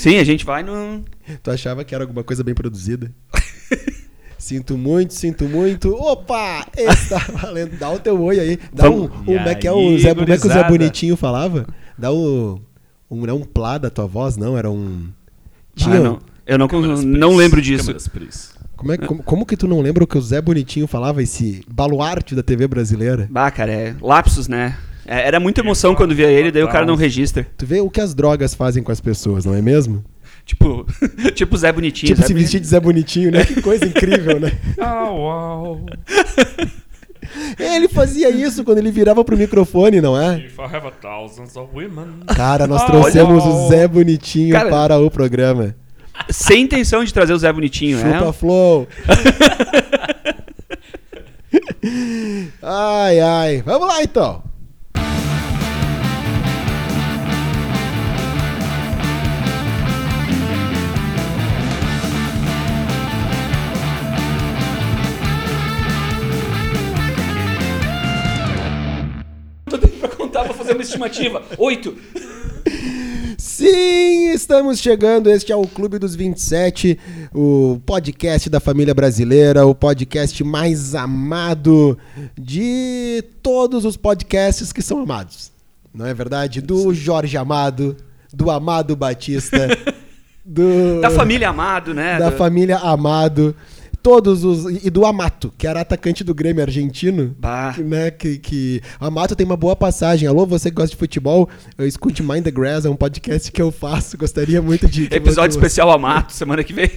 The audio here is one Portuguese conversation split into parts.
Sim, a gente vai no. Tu achava que era alguma coisa bem produzida? Sinto muito, sinto muito. Opa! Esse tá valendo. Dá o teu oi aí. Dá um. um E como é que é o Zé, como é que o Zé? Bonitinho falava? Dá o. Um, não um plá da tua voz, não, era um. Ah, não. Eu não, não lembro disso. Como, é, como, como que tu não lembra o que o Zé Bonitinho falava, esse baluarte da TV brasileira? Bah, cara, é lapsos, né? É, Era muita emoção quando via ele, daí o cara não registra. Tu vê o que as drogas fazem com as pessoas, não é mesmo? Tipo, tipo Zé Bonitinho. tipo Zé se vestir de Zé Bonitinho, né? Que coisa incrível, né? Au, au. Ele fazia isso quando ele virava pro microfone, não é? If I have thousands of women. Cara, nós Ah, trouxemos olha. o Zé Bonitinho Cara, para o programa. Sem intenção de trazer o Zé Bonitinho, Chupa né? Flow. ai, ai. Vamos lá então. Contar pra fazer uma estimativa. Oito. Sim, estamos chegando. Este é o Clube dos 27, o podcast da família brasileira, o podcast mais amado de todos os podcasts que são amados. Não é verdade? Do Jorge Amado, do Amado Batista, do Da família Amado, né? da Do- família Amado, todos os e do Amato, que era atacante do Grêmio argentino. Bah. Né, que, que Amato tem uma boa passagem. Alô, você que gosta de futebol, eu escute Mind the Grass, é um podcast que eu faço. Gostaria muito de Episódio você- especial Amato, semana que vem.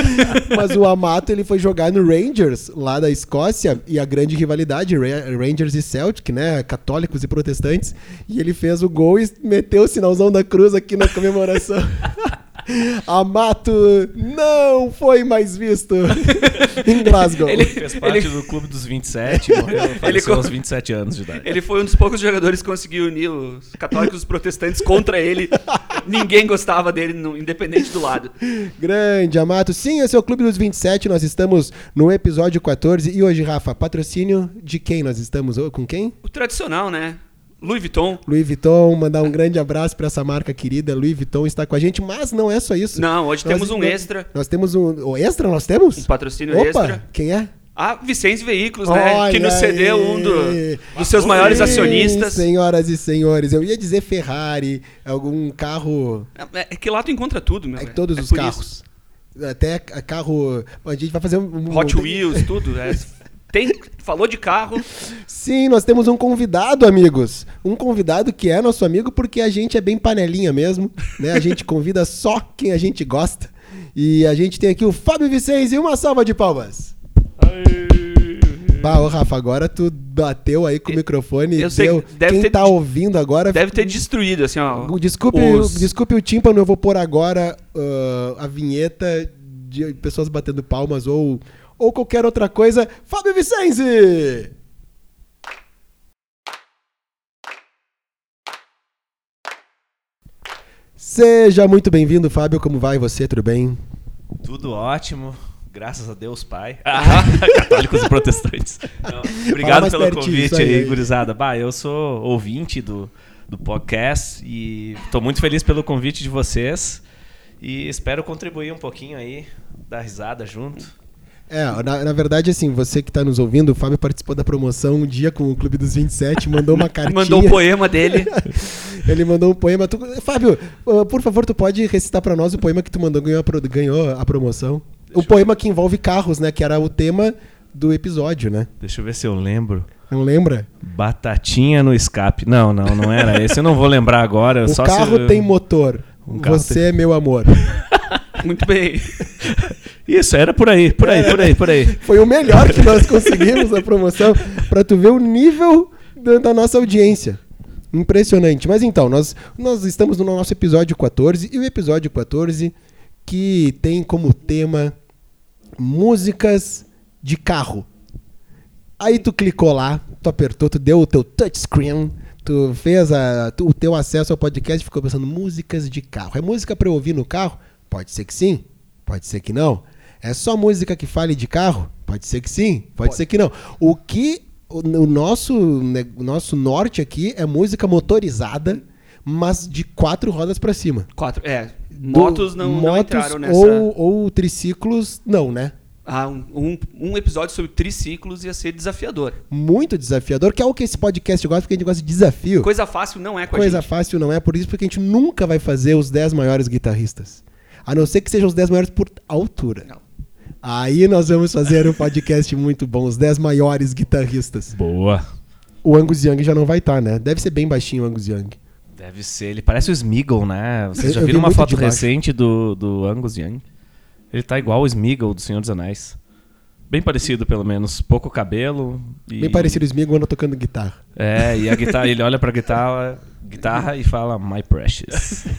Mas o Amato ele foi jogar no Rangers, lá da Escócia, e a grande rivalidade, Ra- Rangers e Celtic, né? Católicos e protestantes. E ele fez o gol e meteu o sinalzão da cruz aqui na comemoração. Amato não foi mais visto em Glasgow. Ele- Fez parte do clube dos 27, morreu, faleceu co- aos 27 anos de idade. Ele foi um dos poucos jogadores que conseguiu unir os católicos e os protestantes contra ele. Ninguém gostava dele, no- independente do lado. Grande, Amato. Sim, esse é o Clube dos 27. Nós estamos no episódio 14. E hoje, Rafa, patrocínio de quem nós estamos? Com quem? O tradicional, né? Louis Vuitton. Louis Vuitton, mandar um grande abraço para essa marca querida. Louis Vuitton está com a gente, mas não é só isso. Não, hoje Nós- temos um extra. Nós temos um. O extra nós temos? Um patrocínio Opa, extra. Quem é? A Vicente Veículos, né? Olha que nos cedeu aí. um do- dos seus maiores acionistas. Senhoras e senhores, eu ia dizer Ferrari, algum carro. É é que lá tu encontra tudo, meu. É, velho. todos É os carros. Até ca- carro. A gente vai fazer um. um- isso. Hot Wheels, tudo. é. Tem, falou de carro. Sim, nós temos um convidado, amigos. Um convidado que é nosso amigo porque a gente é bem panelinha mesmo, né? A gente convida só quem a gente gosta. E a gente tem aqui o Fábio Vicenzi. Uma salva de palmas. Bah, ô Rafa, agora tu bateu aí com o microfone. Eu sei, deu- deve Quem ter- tá ouvindo agora. Deve ter destruído, assim, ó. Desculpe, os- desculpe o tímpano, eu vou pôr agora ah, a vinheta de pessoas batendo palmas ou, ou qualquer outra coisa. Fábio Vicenzi! Seja muito bem-vindo, Fábio. Como vai você? Tudo bem? Tudo ótimo. Graças a Deus, Pai. Católicos e protestantes. Não, obrigado pelo convite aí, aí, gurizada. Bah, eu sou ouvinte do, do podcast e tô muito feliz pelo convite de vocês. E espero contribuir um pouquinho aí, dar risada junto. É, na, na verdade, assim, você que tá nos ouvindo, o Fábio participou da promoção um dia com o Clube dos 27, mandou uma cartinha. Mandou um poema dele. Ele mandou um poema. Tu- Fábio, uh, por favor, tu pode recitar pra nós o poema que tu mandou ganhou a, ganhou a promoção? o poema que envolve carros, né? Que era o tema do episódio, né? Deixa eu ver se eu lembro. Não lembra? Batatinha no escape. Não, não, não era esse. Eu não vou lembrar agora. o carro tem motor. Um carro você tem- é meu amor. Muito bem. Isso, era por aí, por aí, por aí, por aí. Foi o melhor que nós conseguimos na promoção pra tu ver o nível da, da nossa audiência. Impressionante. Mas então, nós, nós estamos no nosso episódio 14 e o episódio 14 que tem como tema músicas de carro. Aí tu clicou lá, tu apertou, tu deu o teu touchscreen, tu fez a- tu- o teu acesso ao podcast e ficou pensando músicas de carro. É música pra eu ouvir no carro? Pode ser que sim, pode ser que não. É só música que fale de carro? Pode ser que sim, pode, ser que não. O que o, o nosso, o nosso norte aqui é música motorizada, mas de quatro rodas pra cima. Quatro. É. Motos não, não motos entraram nessa. ou, ou triciclos, não, né? Ah, um, um, um episódio sobre triciclos ia ser desafiador. Muito desafiador, que é o que esse podcast gosta, porque a gente gosta de desafio. Coisa fácil não é com Coisa a gente. fácil não é, por isso porque a gente nunca vai fazer os 10 maiores guitarristas. A não ser que sejam os 10 maiores por altura. Não. Aí nós vamos fazer um podcast muito bom, os 10 maiores guitarristas. Boa. O Angus Young já não vai estar, né? Deve ser bem baixinho o Angus Young. Deve ser. Ele parece o Smeagol, né? Vocês já eu vi viram uma foto recente do, do Angus Young? Ele tá igual o Smeagol do Senhor dos Anéis. Bem parecido, pelo menos. Pouco cabelo. E... Bem parecido o Smigol anda tocando guitarra. É, e a guitarra, ele olha pra guitarra, guitarra e fala My Precious.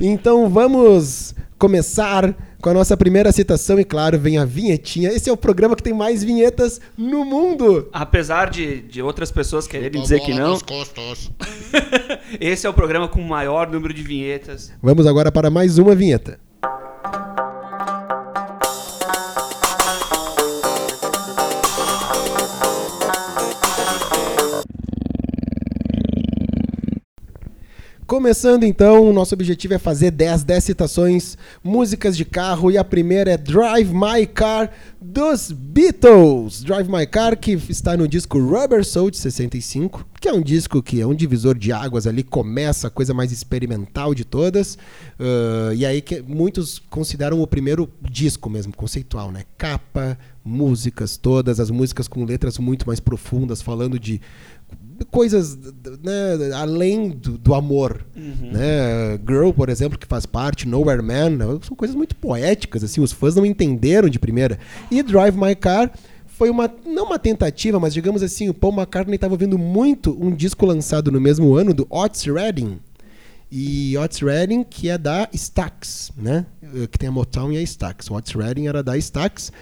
Então vamos começar com a nossa primeira citação e claro, vem a vinhetinha. Esse é o programa que tem mais vinhetas no mundo. Apesar de, de outras pessoas quererem dizer que não, esse é o programa com o maior número de vinhetas. Vamos agora para mais uma vinheta. Começando então, o nosso objetivo é fazer 10, 10 citações, músicas de carro, e a primeira é Drive My Car dos Beatles. Drive My Car, que está no disco Rubber Soul de 65, que é um disco que é um divisor de águas ali, começa a coisa mais experimental de todas, ah, e aí que muitos consideram o primeiro disco mesmo, conceitual, né? Capa, músicas todas, as músicas com letras muito mais profundas, falando de coisas né, além do, do amor. Né? Girl, por exemplo, que faz parte, Nowhere Man, são coisas muito poéticas, assim, os fãs não entenderam de primeira. E Drive My Car foi uma, não uma tentativa, mas digamos assim, o Paul McCartney estava ouvindo muito um disco lançado no mesmo ano do Otis Redding. E Otis Redding, que é da Stax, né? Que tem a Motown e a Stax. O Otis Redding era da Stax.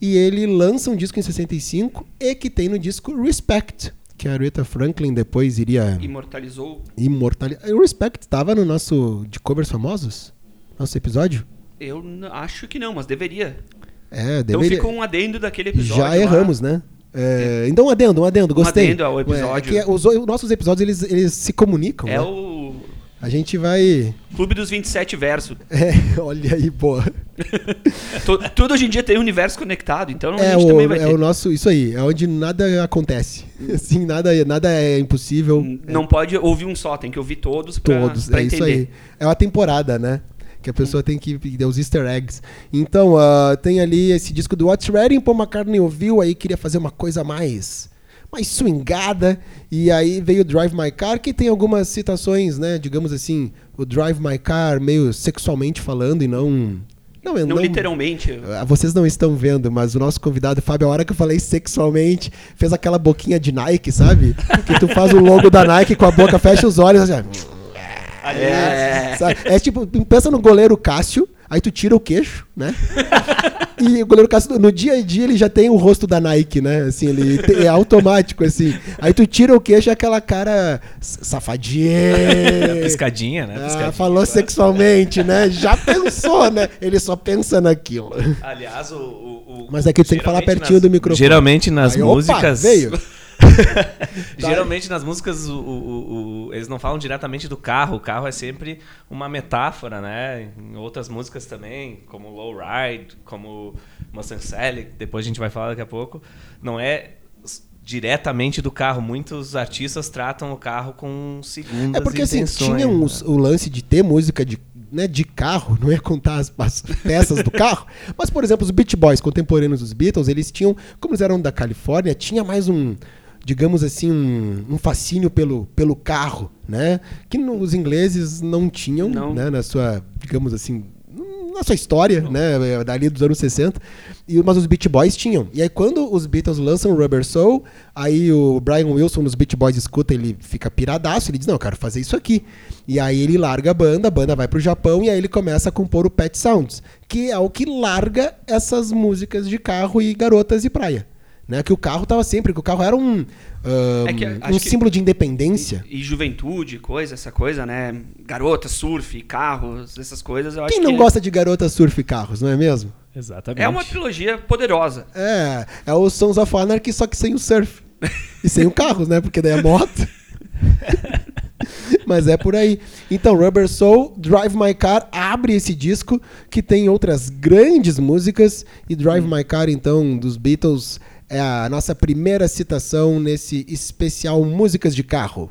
E ele lança um disco em 65 e que tem no disco Respect, que a Aretha Franklin depois iria Imortalizou. imortalizar. O Respect estava no nosso de covers famosos? Nosso episódio? Eu acho que não, mas deveria. É, Então deveria. fica um adendo daquele episódio. Já lá. erramos, né? É, Então, um adendo, um adendo, gostei. adendo ao episódio. É, que os, os nossos episódios, eles, eles se comunicam, É né? o A gente vai... Clube dos 27 Verso. É, olha aí, boa. Tu- Tudo hoje em dia tem universo conectado, então a É gente o, também vai é ter. o nosso, isso aí, é onde nada acontece. Assim, nada, nada é impossível. Não pode ouvir um só, tem que ouvir todos pra, Todos, pra é entender. isso aí. É uma temporada, né? Que a pessoa tem que dar os easter eggs. Então, ah, tem ali esse disco do What's Ready, Paul McCartney ouviu, aí queria fazer uma coisa mais mais swingada, e aí veio o Drive My Car, que tem algumas citações, né, digamos assim, o Drive My Car meio sexualmente falando e não... Não, Não literalmente. ah, Vocês não estão vendo, mas o nosso convidado, Fábio, a hora que eu falei sexualmente, fez aquela boquinha de Nike, sabe? Que tu faz o logo da Nike com a boca, fecha os olhos, assim, É. Sabe? É tipo, pensa no goleiro Cássio, aí tu tira o queixo, né? E o goleiro Cássio, no dia a dia, ele já tem o rosto da Nike, né? Assim, ele te- é automático, assim. Aí tu tira o queixo, é aquela cara safadinha. Piscadinha, né? Ah, Piscadinha. falou sexualmente, né? Já pensou, né? Ele só pensa naquilo. Aliás, o. o- o- Mas aqui tu tem que falar pertinho nas- do microfone. Geralmente nas Aí, opa, músicas. veio. Geralmente nas músicas o- o- o- eles não falam diretamente do carro, o carro é sempre uma metáfora, né? Em outras músicas também, como Low Ride, como Mustang Sally, depois a gente vai falar daqui a pouco, não é diretamente do carro. Muitos artistas tratam o carro com segundas É porque assim, tinha né? o lance de ter música de, né, de carro, não é contar as, as peças do carro, mas, por exemplo, os Beach Boys contemporâneos dos Beatles, eles tinham, como eles eram da Califórnia, tinha mais um, digamos assim, um, um fascínio pelo, pelo carro, né? Que no- os ingleses não tinham, Não. né, na sua, digamos assim, na sua história, né, dali dos anos 60, e, mas os Beach Boys tinham. E aí quando os Beatles lançam Rubber Soul, aí o Brian Wilson dos Beach Boys escuta, ele fica piradaço, ele diz, não, eu quero fazer isso aqui. E aí ele larga a banda, a banda vai pro Japão, e aí ele começa a compor o Pet Sounds, que é o que larga essas músicas de carro e garotas e praia. Né? Que o carro tava sempre, que o carro era um, ah, É que um símbolo de independência. E juventude, coisa, essa coisa, né? Garota, surf, carros, essas coisas, eu acho Quem não que gosta de garotas surf e carros, não é mesmo? Exatamente. é uma trilogia poderosa. É, é o Sons of Anarchy, só que sem o surf. E sem o carro, né? Porque daí é moto. Mas é por aí. Então, Rubber Soul, Drive My Car abre esse disco que tem outras grandes músicas. E Drive My Car, então, dos Beatles, é a nossa primeira citação nesse especial Músicas de Carro.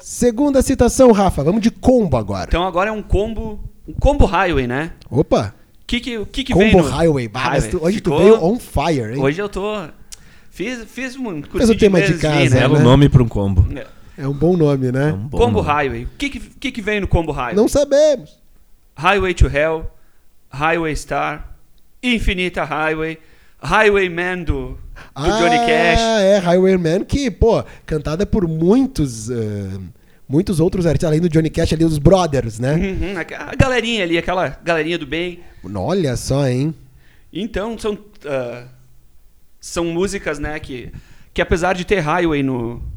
Segunda citação, Rafa. Vamos de combo agora. Então agora é um combo. Um combo highway, né? Opa! O que que, que, que combo vem no... Highway. Bah, Highway. tu- hoje Ficou- tu veio on fire, hein? Hoje eu tô. Fiz, fiz um curso o tema de casa, Belo né? nome pra um combo. É um bom nome, né? É um bom Combo nome. Highway. O que que, que vem no Combo Highway? Não sabemos. Highway to Hell, Highway Star, Infinita Highway, Highwayman do, do Johnny Cash. Ah, é, Highwayman, que, pô, cantada por muitos, eh, muitos outros artistas, além do Johnny Cash, ali, os brothers, né? Uhum, a, galerinha ali, aquela galerinha do bem. Olha só, hein? Então são ah, são músicas, né, que que apesar de ter Highway no É,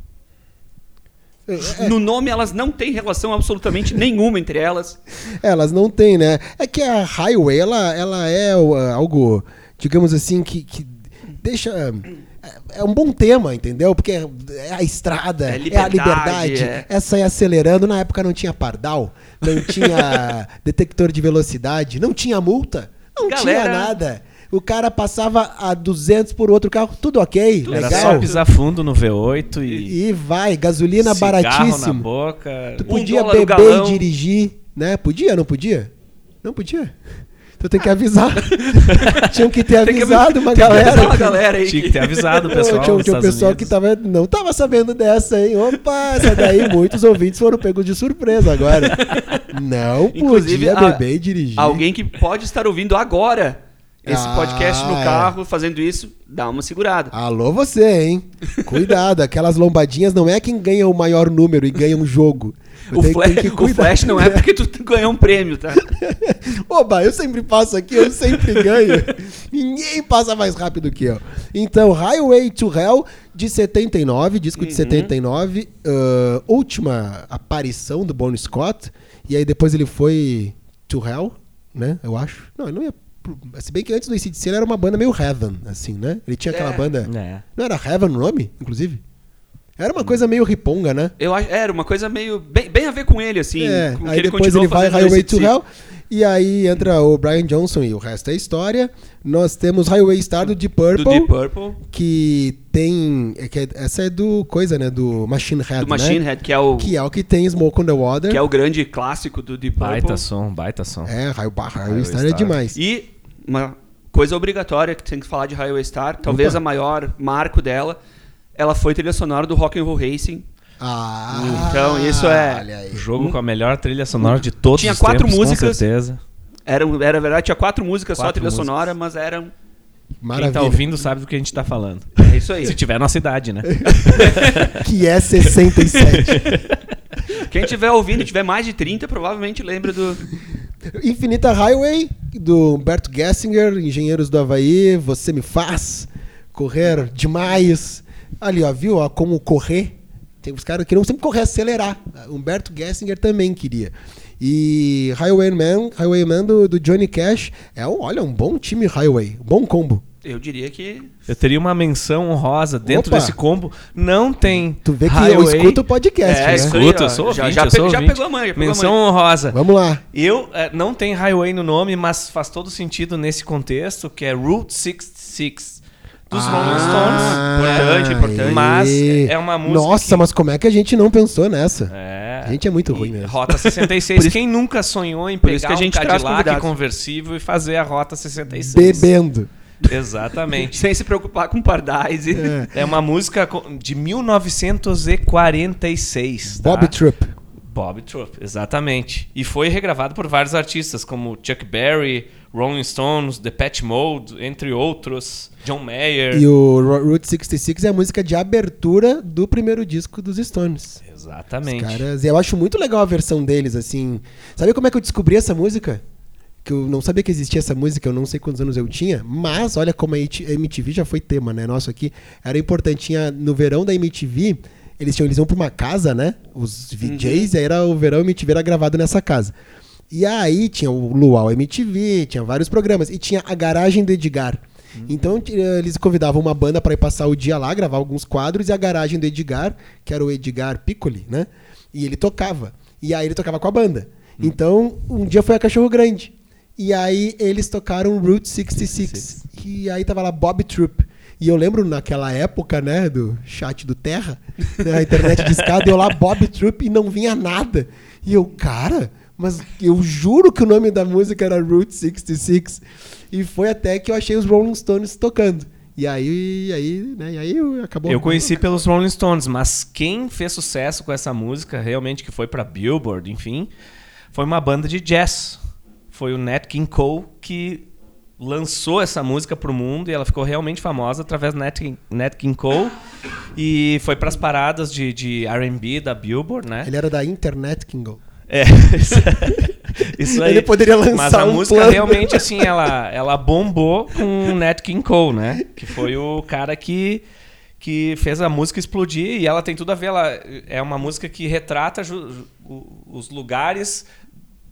no nome elas não têm relação absolutamente nenhuma entre elas. Elas não têm, né? É que a Highway, ela, ela é algo, digamos assim, que, que deixa. É, é um bom tema, entendeu? Porque é é a estrada, É é, a liberdade, é. é sair acelerando. Na época não tinha pardal, não tinha detector de velocidade, não tinha multa, não tinha Galera- nada. O cara passava a 200 por outro carro, tudo ok, Era legal. só pisar fundo no V8 e. E vai, gasolina cigarro na baratíssimo. boca. Tu Um podia o beber galão. e dirigir, né? Podia, não podia? Não podia. Tu tem que avisar. Tinham que ter que avisado uma que galera. avisar uma galera aí. Tinha que que- ter avisado o pessoal. tinha, tinha um pessoal Unidos. que tava, não tava sabendo dessa, hein? Opa, essa daí muitos ouvintes foram pegos de surpresa agora. Não Inclusive, podia a- beber e dirigir. Alguém que pode estar ouvindo agora esse Ah, podcast no é. carro fazendo isso, dá uma segurada. Alô você, hein? Cuidado, aquelas lombadinhas não é quem ganha o maior número e ganha um jogo. O, flash, o flash não é porque tu ganhou um prêmio, tá? Oba, eu sempre passo aqui, eu sempre ganho. Ninguém passa mais rápido que eu. Então, Highway to Hell, de 79, disco Uhum. de 79, ah, última aparição do Bon Scott. E aí depois ele foi to Hell, né? Eu acho. Não, ele não ia. Se bem que antes do ACDC ele era uma banda meio Heaven, assim, né? Ele tinha aquela É. banda. É. Não era Heaven o nome, inclusive? Era uma coisa meio riponga, né? Eu acho, era uma coisa meio bem, bem a ver com ele assim, É, com que aí depois continuou ele vai Highway to Hell. E aí entra o Brian Johnson e o resto é história. Nós temos Highway Star do Deep Purple. do Deep Purple, Que tem. é que é- essa é do coisa, né? Do Machine Head. do Machine né? Head, que é o Que é o que tem Smoke on the Water. que é o grande clássico do Deep Purple. Baita som, baita som. É, Highway, Highway Highway Star é Star. demais. E uma coisa obrigatória que tem que falar de Highway Star, talvez Opa. a maior marco dela, ela foi trilha sonora do Rock and Roll Racing. Ah, Então, isso é-. O jogo com a melhor trilha sonora de todos Tinha os quatro tempos, músicas. com certeza. Era, era verdade, tinha quatro músicas só Quatro trilha músicas. sonora, mas eram Quem Maravilha. tá ouvindo sabe do que a gente tá falando. é isso aí. Se tiver nossa idade, né? Que é 67. Quem estiver ouvindo e tiver mais de 30, provavelmente lembra do Infinita Highway, do Humberto Gessinger, Engenheiros do Havaí, Você Me Faz, Correr Demais. Ali, ó, viu ó, como correr? Tem os caras que queriam sempre correr, acelerar. Humberto Gessinger também queria. E Highwayman, Highwayman do, do Johnny Cash, é olha, um bom time Highway, um bom combo. Eu diria que Eu teria uma menção honrosa dentro Opa. desse combo. Não tem. Tu vê que eu Highway- escuto o podcast, É, né? ó, eu sou já- ouvinte, já eu sou já pegou a mãe, a Menção mãe. honrosa. Vamos lá. Eu eh, não tem Highway no nome, mas faz todo sentido nesse contexto, que é Route 66 dos Rolling Stones. Importante, importante. Mas é uma música Nossa, que- mas como é que a gente não pensou nessa? É. A gente é muito ruim mesmo. Rota 66. Por isso- Quem nunca sonhou em pegar isso que a gente um Cadillac conversível e fazer a Rota 66? Bebendo. Exatamente. sem se preocupar com pardais É. É uma música de 1946. tá? Bob Troop. Bob Troop, exatamente. E foi regravado por vários artistas, como Chuck Berry, Rolling Stones, The Patch Mode, entre outros, John Mayer. E o Ro- Route 66 é a música de abertura do primeiro disco dos Stones. Os Exatamente. caras, e eu acho muito legal a versão deles, assim. Sabe como é que eu descobri essa música? Que eu não sabia que existia essa música, eu não sei quantos anos eu tinha, mas olha como a MTV já foi tema, né? Nosso aqui. Era importante, tinha no verão da MTV, eles tinham, eles iam pra uma casa, né? Os VJs, e aí era o verão MTV era gravado nessa casa. E aí tinha o Luau MTV, tinha vários programas, e tinha a garagem do Edgar. Então t- eles convidavam uma banda para ir passar o dia lá, gravar alguns quadros e a garagem do Edgar, que era o Edgar Piccoli, né? E ele tocava. E aí ele tocava com a banda. Então, um dia foi a Cachorro Grande. E aí eles tocaram Route 66. E aí tava lá Bob Troop. E eu lembro naquela época, né, do chat do Terra, né, a internet de escada, eu lá Bob Troop e não vinha nada. E eu, cara, mas eu juro que o nome da música era Route 66. E foi até que eu achei os Rolling Stones tocando. E aí, aí, né, e aí acabou. Eu conheci pelos Rolling Stones, mas quem fez sucesso com essa música, realmente que foi pra Billboard, enfim, foi uma banda de jazz. Foi o Nat King Cole que lançou essa música pro mundo e ela ficou realmente famosa através do Nat King, Nat King Cole e foi pras paradas de, de R&B da Billboard, né? Ele era da Internet Kingle. É, isso, isso aí. Ele poderia lançar Mas a um música plano. realmente, assim, ela, ela bombou com o Nat King Cole, né? Que foi o cara que, que fez a música explodir. E ela tem tudo a ver. Ela é uma música que retrata os lugares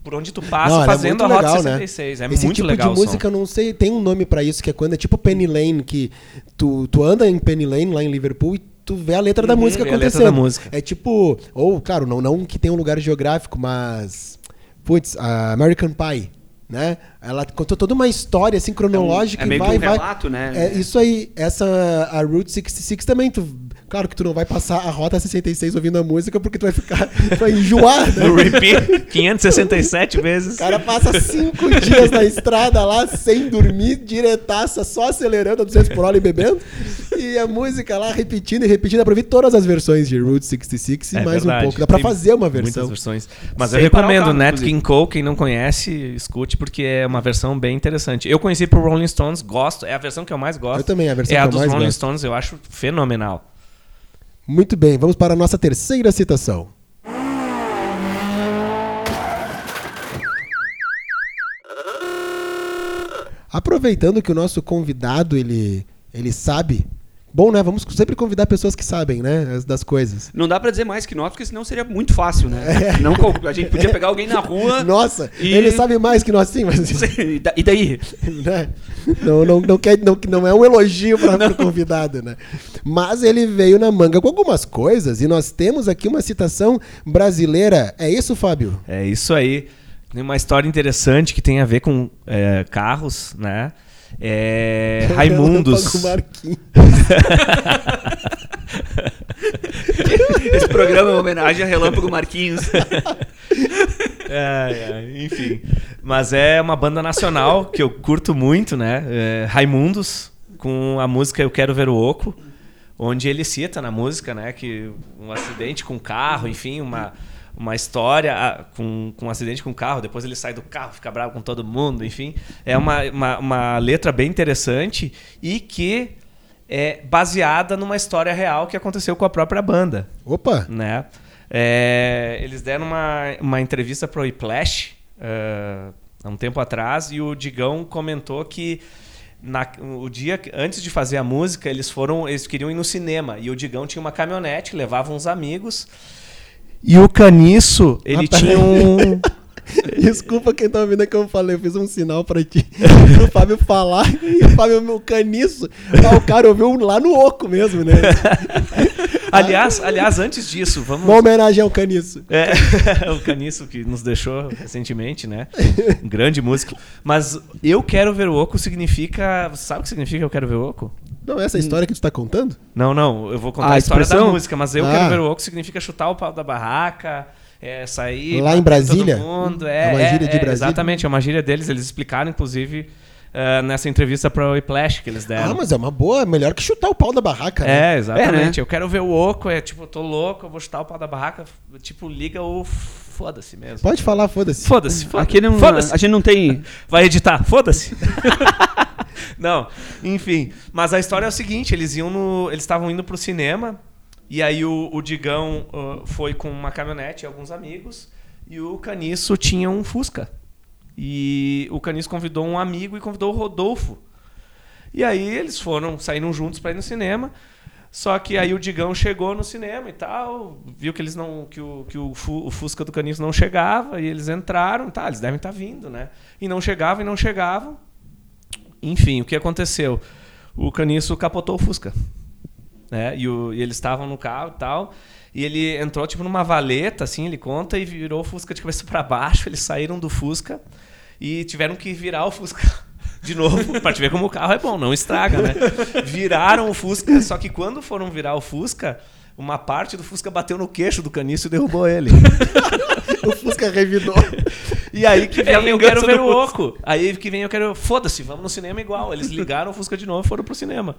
por onde tu passa Não, é fazendo muito a Rota legal, né? 66. É Esse muito tipo legal de música, eu não sei, tem um nome pra isso, que é quando é tipo Penny Lane, que tu, tu anda em Penny Lane, lá em Liverpool, e tu vê a letra da Uhum, música vê a letra acontecendo. da música. É tipo, ou, claro, não, não que tenha um lugar geográfico, mas, putz, American Pie, né? Ela contou toda uma história, assim, cronológica É meio e que vai, um vai. relato, né? É isso aí, essa, a Route 66 também, tu... Claro que tu não vai passar a Rota 66 ouvindo a música, porque tu vai ficar, tu vai enjoar, né? No repeat, 567 vezes. O cara passa cinco dias na estrada lá, sem dormir, diretaça, só acelerando a 200 por hora e bebendo. E a música lá repetindo e repetindo. Dá pra ouvir todas as versões de Route 66 e É mais verdade. um pouco. Dá pra Tem fazer uma Muitas versão. versões. Mas Sem eu recomendo carro, Nat inclusive. King Cole, quem não conhece, escute, porque é uma versão bem interessante. Eu conheci pro Rolling Stones, gosto, é a versão que eu mais gosto. Eu também, a versão é a que eu dos mais Rolling gosto. Stones, eu acho fenomenal. Muito bem, vamos para a nossa terceira citação. Aproveitando que o nosso convidado ele, ele sabe. Bom, né? Vamos sempre convidar pessoas que sabem, né? as- Das coisas. Não dá pra dizer mais que nós, porque senão seria muito fácil, né? Não, co- a gente podia pegar alguém na rua. Nossa, E- ele sabe mais que nós sim, mas. E E daí? né? Não, não, não, quer, não, não é um elogio para o convidado, né? Mas ele veio na manga com algumas coisas e nós temos aqui uma citação brasileira. É isso, Fábio? É isso aí. Tem uma história interessante que tem a ver com é, carros, né? É, Raimundos. Esse programa é uma homenagem a Relâmpago Marquinhos. É, é, enfim. Mas é uma banda nacional que eu curto muito, né? É, Raimundos, com a música Eu Quero Ver o Oco, onde ele cita na música, né, que um acidente com carro, enfim, uma, uma história ah, com, com um acidente com carro, depois ele sai do carro, fica bravo com todo mundo, enfim. É uma, uma, uma letra bem interessante e que é baseada numa história real que aconteceu com a própria banda Opa! né? É, eles deram uma, uma entrevista para o Iplash eh, há um tempo atrás e o Digão comentou que na- o dia antes de fazer a música eles foram eles queriam ir no cinema e o Digão tinha uma caminhonete levava uns amigos e o Caniço ele Ah, tinha um Desculpa quem tá ouvindo é que eu falei, eu fiz um sinal pra ti. Pro Fábio falar e o Fábio, meu caniço. Ah, o cara ouviu lá no oco mesmo, né? aliás aliás antes disso vamos Uma homenagem ao caniço. É, o Caniço que nos deixou recentemente, né? Um grande músico. Mas eu quero ver o Oco significa. Sabe o que significa eu quero ver o Oco? Não, essa é a história que tu tá contando? Não, não, eu vou contar A a, história da música, mas eu Ah. quero ver o Oco significa chutar o pau da barraca, é, sair. Lá em Brasília? mundo, É É, uma gíria de é, Brasília? Exatamente, é uma gíria deles. Eles explicaram, inclusive, eh, nessa entrevista para o Iplash que eles deram. Ah, mas é uma boa, melhor que chutar o pau da barraca. né? É, exatamente. É, né? Eu quero ver o oco, é tipo, eu tô louco, eu vou chutar o pau da barraca. Tipo, liga o foda-se mesmo. Pode falar, foda-se. Foda-se, foda-se. Aqui não, Foda-se. a gente não tem. Vai editar, foda-se. não, enfim. Mas a história é o seguinte: eles iam no. Eles estavam indo pro cinema. E aí o, o Digão ah, foi com uma caminhonete e alguns amigos. E o Caniço tinha um Fusca. E o Caniço convidou um amigo e convidou o Rodolfo. E aí eles foram, saíram juntos para ir no cinema. Só que aí o Digão chegou no cinema e tal, viu que eles não que o, que o, Fu- o Fusca do Caniço não chegava e eles entraram, tá, eles devem estar vindo, né? E não chegavam e não chegavam. Enfim, o que aconteceu? O caniço capotou o Fusca. Né? E, o- e eles estavam no carro e tal. E ele entrou tipo numa valeta, assim, ele conta, e virou o Fusca de cabeça para baixo. Eles saíram do Fusca e tiveram que virar o Fusca de novo, pra te ver como o carro é bom, não estraga, né? Viraram o Fusca, só que quando foram virar o Fusca, uma parte do Fusca bateu no queixo do caniço e derrubou ele. O Fusca revidou. E aí que É vem eu vingança quero ver o oco. Aí que vem eu quero. Foda-se, vamos no cinema igual. Eles ligaram o Fusca de novo e foram pro cinema.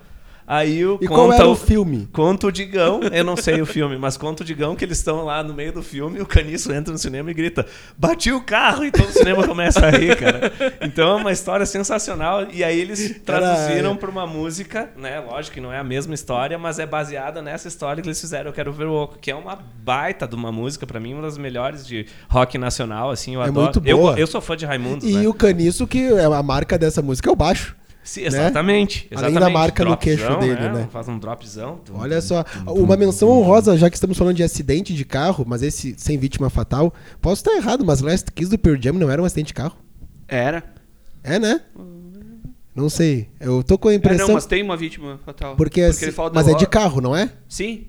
Aí o E conta era o filme? Conta o Digão, eu não sei o filme, mas conta o Digão que eles estão lá no meio do filme o caniço entra no cinema e grita: Bati o carro! E todo o cinema começa a rir, cara. Então é uma história sensacional. E aí eles traduziram pra uma música, né? Lógico que não é a mesma história, mas é baseada nessa história que eles fizeram. Eu quero ver o Oco, que é uma baita de uma música, pra mim, uma das melhores de rock nacional, assim. Eu É adoro. muito Eu- boa. Eu, sou fã de Raimundo. E né? o caniço, que é a marca dessa música, é o baixo. Sim, exatamente, Além exatamente. da marca no Dropzão, queixo dele, né? Faz um dropzão. Olha só, uma menção honrosa, já que estamos falando de acidente de carro, mas esse sem vítima fatal. Posso estar errado, mas Last Kiss do Pearl Jam não era um acidente de carro. Era. É, né? Não sei. Eu tô com a É, impressão. não, mas tem uma vítima fatal. porque, ele assim- mas é de carro, não é? Sim.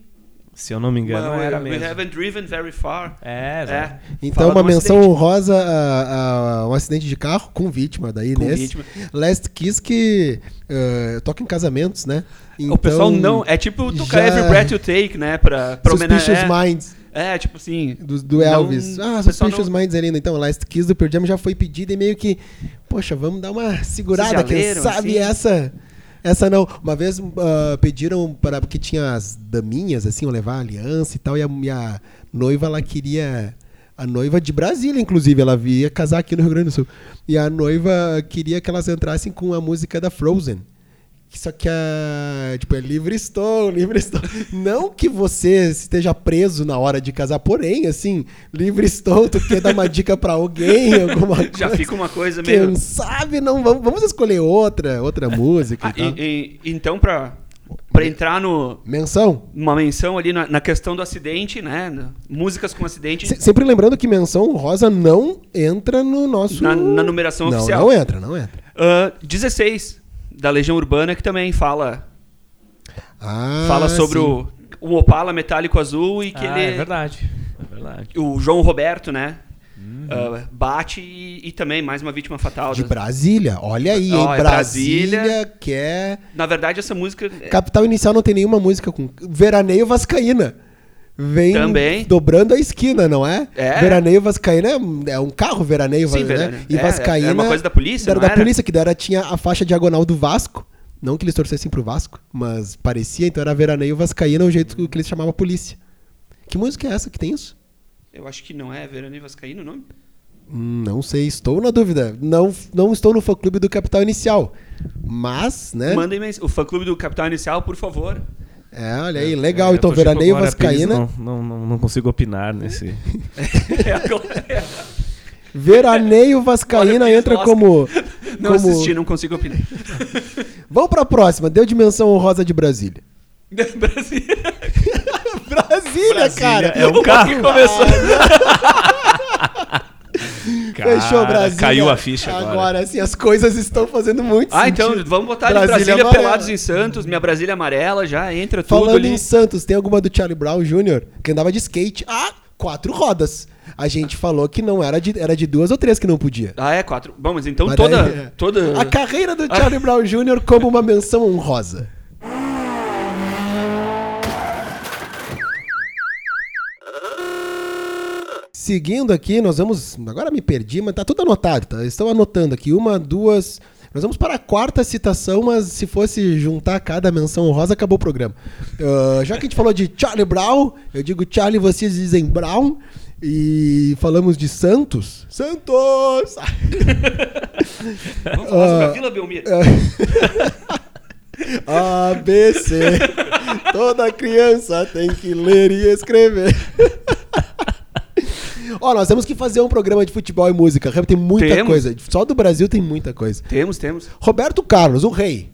Se eu não me engano, Mas era we mesmo. haven't driven very far. É. É. Então, Fala uma menção acidente. honrosa a, a um acidente de carro com vítima daí Com nesse. vítima. Last Kiss que eh, toca em casamentos, né? o pessoal Então, não. É tipo tocar já- Every Breath You Take, né? Pra, pra Suspicious homenagear. Minds. É, tipo assim. Do, do Não- Elvis. o ah, Suspicious não- Minds é lindo. Então, Last Kiss do Pearl Jam já foi pedido e meio que, poxa, vamos dar uma segurada, quem sabe assim? essa essa não. Uma vez ah, pediram para porque tinha as daminhas assim, iam levar a aliança e tal e a, e a noiva ela queria a noiva de Brasília, inclusive, ela via casar aqui no Rio Grande do Sul. E a noiva queria que elas entrassem com a música da Frozen. Só que a. Tipo, é livre estou, livre estou. Não que você esteja preso na hora de casar, porém, assim, livre estou, tu quer dar uma dica pra alguém, alguma coisa. Já fica uma coisa meio. Quem sabe, não vamos, vamos escolher outra, outra música. Ah, e e- então, pra, pra entrar no, Menção? uma menção ali na, na questão do acidente, né? Músicas com acidente. Se- sempre lembrando que menção rosa não entra no nosso. Na- na numeração não, oficial. Não entra, não entra. Ah, 16, da Legião Urbana, que também fala, Ah, fala sobre sim. o, o Opala metálico azul e que Ah, ele. é verdade. É verdade. o João Roberto, né? ah, bate e, e também mais uma vítima fatal. De das- Brasília, olha aí, é Brasília, Brasília. que é. Na verdade, essa música. é- Capital Inicial não tem nenhuma música com. Veraneio Vascaína. Vem Também. dobrando a esquina, não é? É. Veraneio Vascaína é um- é um carro Veraneio, Sim, né? Veraneio. E É, Vascaína. era uma coisa da polícia, Era não da era? polícia, que era, tinha a faixa diagonal do Vasco. Não que eles torcessem pro Vasco, mas parecia, então era Veraneio Vascaína, o jeito que eles chamavam a polícia. Que música é essa que tem isso? Eu acho que não é Verano Vascaíno o nome. Hum, Não sei, estou na dúvida. Não, não estou no fã clube do Capital Inicial. Mas, né? Mandem o fã clube do Capital Inicial, por favor. É, olha aí, legal. É, então, tipo Veraneio Pires, Vascaína. Não, não, não, consigo opinar nesse. É. Veraneio Vascaína entra Oscar. como. Não como... assisti, não consigo opinar. Vamos pra próxima. Deu dimensão honrosa de Brasília. Brasil. Brasília, cara. é um carro. Começou. Cara, Fechou Brasília. Caiu a ficha agora. Agora, assim, as coisas estão fazendo muito Ah, sentido. então vamos botar ali Brasília Brasília, amarela. Pelados em Santos, minha Brasília amarela, já entra tudo Falando ali. em Santos, tem alguma do Charlie Brown Jr. que andava de skate. Ah, quatro rodas. A gente falou que não era de, era de duas ou três que não podia. Ah, é quatro. Bom, mas então Mas toda, daí, toda. A carreira do Charlie Brown Jr. como uma menção honrosa. Seguindo aqui, nós vamos. Agora me perdi, mas tá tudo anotado, tá? Estão anotando aqui. Uma, duas. Nós vamos para a quarta citação, mas se fosse juntar cada menção honrosa, acabou o programa. Ah, já que a gente falou de Charlie Brown, eu digo Charlie, vocês dizem Brown. E falamos de Santos. Santos! Vamos falar sobre Ah, a Vila Belmiro. A, B, C. Toda criança tem que ler e escrever. Ó, nós temos que fazer um programa de futebol e música. Tem muita Temos. coisa. Só do Brasil tem muita coisa. Temos, temos. Roberto Carlos, o rei.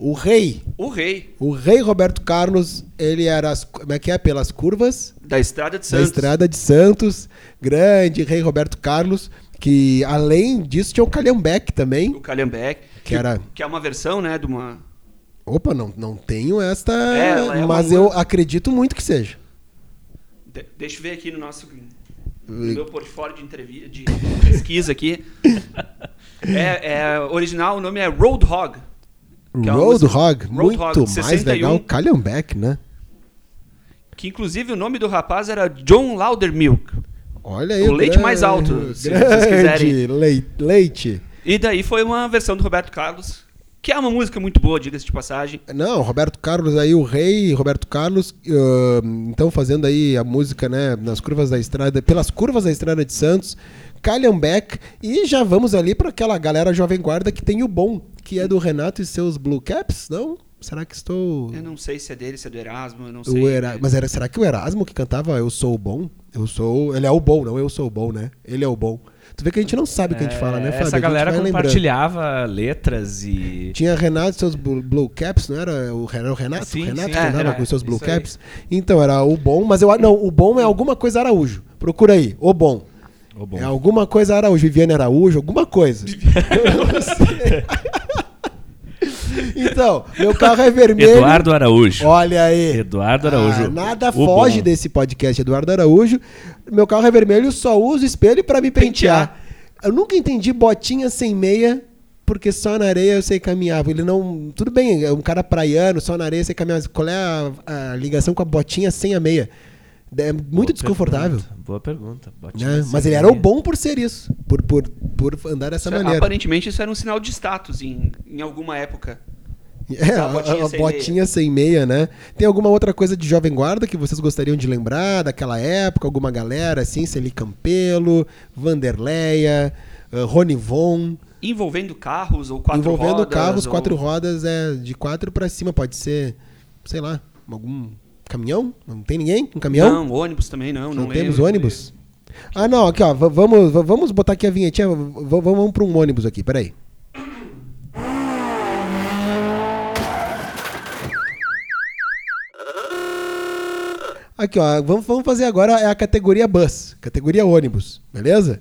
O rei. O rei O rei Roberto Carlos, ele era, as- como é que é? Pelas curvas da Estrada de da Santos. Estrada de Santos. Grande rei Roberto Carlos, Que além disso tinha o Calhambeck também. O Calhambeck. Que era- Que é uma versão, né, de uma... Opa, não, não tenho esta. É, é uma mas eu acredito muito que seja. de- deixa eu ver aqui no nosso... Meu portfólio de, entrevista, de pesquisa aqui. é, é, original, o nome é Roadhog. é Roadhog, muito Roadhog, mais 61. legal. Calhambeck, né? Que inclusive o nome do rapaz era John Laudermilk. Olha aí. O leite grande- mais alto, se vocês quiserem. Leite, leite. E daí foi uma versão do Roberto Carlos, que é uma música muito boa, diga-se de passagem. Não, Roberto Carlos aí, o rei Roberto Carlos, ah, então fazendo aí a música, né, nas curvas da estrada, pelas curvas da estrada de Santos, Calhambeck, e já vamos ali para aquela galera jovem guarda que tem o bom, que é do Renato e seus Blue Caps, não? Será que estou Eu não sei se é dele, se é do Erasmo, eu não sei. o Era... Mas era, será que o Erasmo que cantava Eu Sou o Bom? Eu sou. Ele é o bom, não eu sou o bom, né? Ele é o bom. Tu vê que a gente não sabe o que a gente fala, né, Fábio? É, Essa galera vai lembrando. compartilhava letras e. Tinha Renato e seus Blue, Caps, não era o, era o Renato? Sim, o Renato sim, que andava era, com os seus Blue isso aí. Caps. Então, era o bom, mas eu não, o bom é alguma coisa Araújo. Procura aí, o bom. Ô, bom. É alguma coisa Araújo, Viviane Araújo, alguma coisa. Eu não sei. Então, meu carro é vermelho. Eduardo Araújo. Olha aí. Eduardo Araújo. Ah, nada O foge bom. desse podcast, Eduardo Araújo. Meu carro é vermelho, só uso espelho pra me pentear. Eu nunca entendi botinha sem meia, porque só na areia eu sei caminhar. Ele não. Tudo bem, é um cara praiano, só na areia você caminhar. Mas Qual é a, a ligação com a botinha sem a meia? É muito Boa desconfortável. pergunta, Boa pergunta. Botinha né? Mas ele era o meia. bom por ser isso, por, por, por andar dessa Isso é- maneira. Aparentemente isso era um sinal de status em, em alguma época. É, A a, botinha a sem botinha sem meia, né? Tem alguma outra coisa de Jovem Guarda que vocês gostariam de lembrar daquela época? Alguma galera assim? Celi Campelo, Vanderleia, uh, Rony Von. Envolvendo carros ou quatro envolvendo rodas. carros, ou- quatro rodas, é de quatro pra cima. Pode ser, sei lá, algum caminhão? Não tem ninguém? Um caminhão? Não, ônibus também não. Não, Não, temos lembro. ônibus? Ah, não, aqui ó, vamos, vamos botar aqui a vinhetinha, v- v- vamos pra um ônibus aqui, peraí. Aqui ó, vamos, vamos fazer agora é a categoria bus, categoria ônibus, beleza?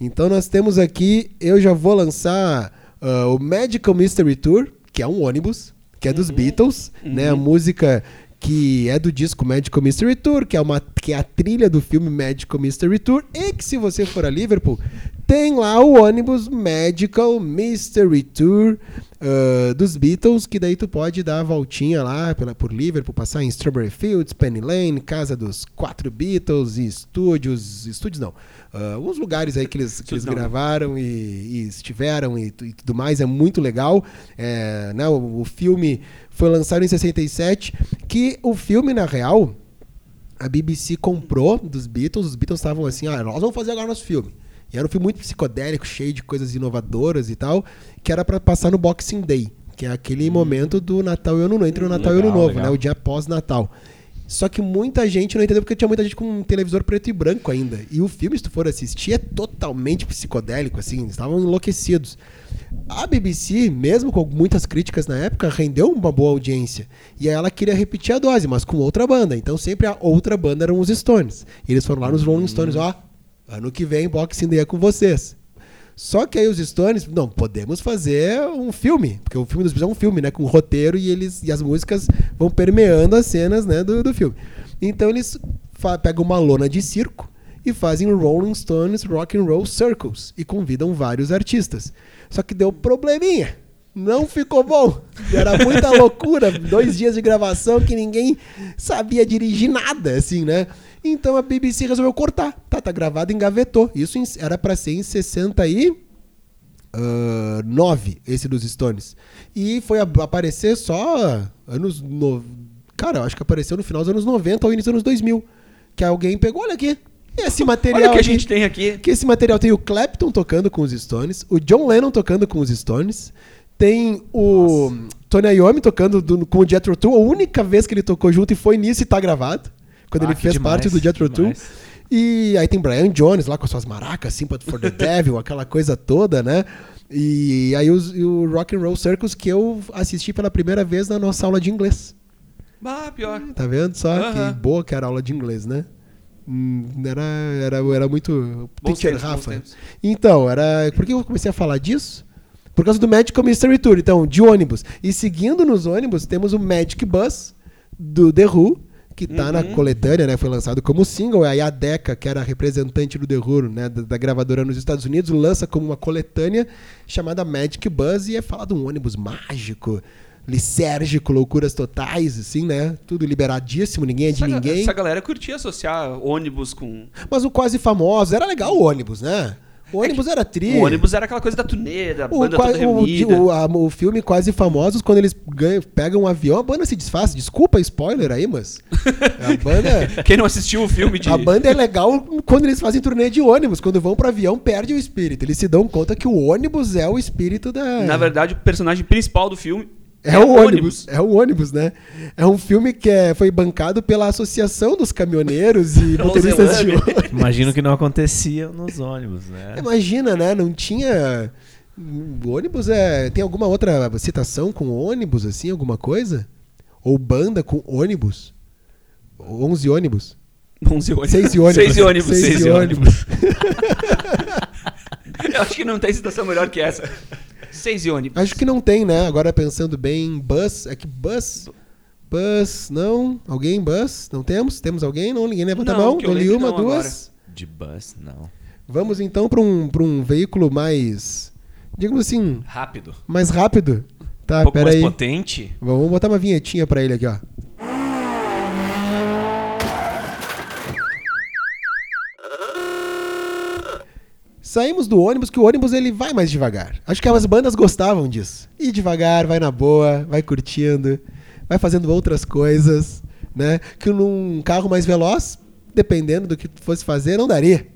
Então nós temos aqui, eu já vou lançar ah, o Magical Mystery Tour, que é um ônibus, que é dos Beatles, né? A música que é do disco Magical Mystery Tour, que é, uma, que é a trilha do filme Magical Mystery Tour, e que se você for a Liverpool, tem lá o ônibus Magical Mystery Tour ah, dos Beatles, que daí tu pode dar a voltinha lá pela, por Liverpool, passar em Strawberry Fields, Penny Lane, casa dos quatro Beatles e estúdios, estúdios não, ah, alguns lugares aí que eles, que eles gravaram e, e estiveram e, e tudo mais, é muito legal. É, né, o, o filme foi lançado em 67, que o filme, na real, a BBC comprou dos Beatles, os Beatles estavam assim, ah, nós vamos fazer agora nosso filme. E era um filme muito psicodélico, cheio de coisas inovadoras e tal, que era pra passar no Boxing Day, que é aquele momento do Natal e Ano Novo, entre o Natal e o Ano legal, Novo, legal. né, o dia pós-Natal. Só que muita gente não entendeu porque tinha muita gente com um televisor preto e branco ainda. E o filme, se tu for assistir, é totalmente psicodélico, assim, estavam enlouquecidos. A BBC, mesmo com muitas críticas na época, rendeu uma boa audiência. E aí ela queria repetir a dose, mas com outra banda. Então sempre a outra banda eram os Stones. E eles foram lá nos Rolling Stones, ó, ano que vem Boxing Day é com vocês. Só que aí os Stones, não, podemos fazer um filme, porque o filme dos Beatles é um filme, né, com roteiro e eles e as músicas vão permeando as cenas, né, do, do filme. Então eles pegam uma lona de circo e fazem Rolling Stones Rock and Roll Circles e convidam vários artistas. Só que deu probleminha. Não ficou bom. Era muita loucura. Dois dias de gravação que ninguém sabia dirigir nada, assim, né? Então a BBC resolveu cortar. Tá, tá gravado, engavetou. Isso era pra ser em 69, esse dos Stones. E foi aparecer só anos. No... Cara, eu acho que apareceu no final dos anos 90 ou início dos anos 2000. Que alguém pegou, olha aqui. Esse material Olha o que a aqui. gente tem aqui. Que esse material tem o Clapton tocando com os Stones, o John Lennon tocando com os Stones, tem o Tony Iommi tocando do- com o Jethro Tull, a única vez que ele tocou junto e foi nisso e tá gravado, quando Ah, ele fez demais, parte do Jethro Tull. E aí tem Brian Jones lá com as suas maracas, Sympathy for the Devil, aquela coisa toda, né? E aí os- e o Rock and Roll Circus que eu assisti pela primeira vez na nossa aula de inglês. Bah, pior. Tá vendo só Aham. que boa que era a aula de inglês, né? Hum, Era, era, era muito. Bons Rafa. Então, era. Por que eu comecei a falar disso? Por causa do Magical Mystery Tour, então, de ônibus. E seguindo nos ônibus, temos o Magic Bus do The Who, que tá na Uhum. coletânea, né? Foi lançado como single. Aí a Decca, que era representante do The Who, né? Da, da gravadora nos Estados Unidos, lança como uma coletânea chamada Magic Bus e é falado um ônibus mágico, lisérgico, loucuras totais, assim, né? Tudo liberadíssimo, ninguém é de Essa, ninguém. essa galera curtia associar ônibus com. Mas o quase famoso, era legal o ônibus, né? O ônibus era tri. O ônibus era aquela coisa da turnê, da O, banda qua- toda o, o, a- o filme Quase Famosos, quando eles ganham- pegam um avião, a banda se desfaz. Desculpa, spoiler aí, mas. A banda, Quem não assistiu o filme de. a banda é legal quando eles fazem turnê de ônibus. Quando vão pro avião, perde o espírito. Eles se dão conta que o ônibus é o espírito da. Na verdade, o personagem principal do filme É o ônibus, é o ônibus, né? É um filme que é- foi bancado pela Associação dos Caminhoneiros e Motoristas de ônibus. Imagino que não acontecia nos ônibus, né? Imagina, né? Não tinha. O ônibus é. Tem alguma outra citação com ônibus, assim? Alguma coisa? Ou banda com ônibus? 11 ônibus? 11 ônibus. 6 ônibus. Seis e ônibus. Seis Seis e e ônibus. Eu acho que não tem citação melhor que essa. Seis e ônibus. Acho que não tem, né? Agora pensando bem, bus. É que bus. Bus, não? Alguém bus? Não temos? Temos alguém? Não, ninguém levanta a Não, mão. que eu Dou-lhe uma, não duas. De bus, não. Vamos então para um, pra um veículo mais. Digamos assim, Rápido. mais rápido. Tá, um pouco mais peraí. potente. Vamos botar uma vinhetinha pra ele aqui, ó. Saímos do ônibus, que o ônibus ele vai mais devagar. Acho que as bandas gostavam disso. Ir devagar, vai na boa, vai curtindo, vai fazendo outras coisas, né? Que num carro mais veloz, dependendo do que fosse fazer, não daria.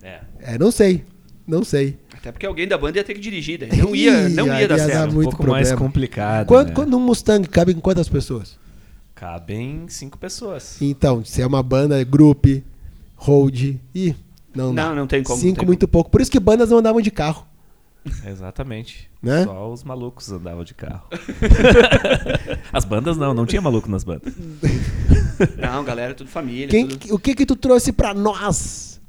É. É, não sei. Não sei. Até porque alguém da banda ia ter que dirigir, daí não ia, não ia dar ia dar certo. Um muito pouco mais problema. complicado. Quando, né? quando num Mustang cabe em quantas pessoas? Cabem cinco pessoas. Então, se é uma banda, group, hold, e não, Não, não tem como, Cinco tem muito pouco. Por isso que bandas não andavam de carro. Exatamente. Né? Só os malucos andavam de carro. As bandas não, não tinha maluco nas bandas. Não, galera, tudo família. Quem, tudo... o que que tu trouxe pra nós,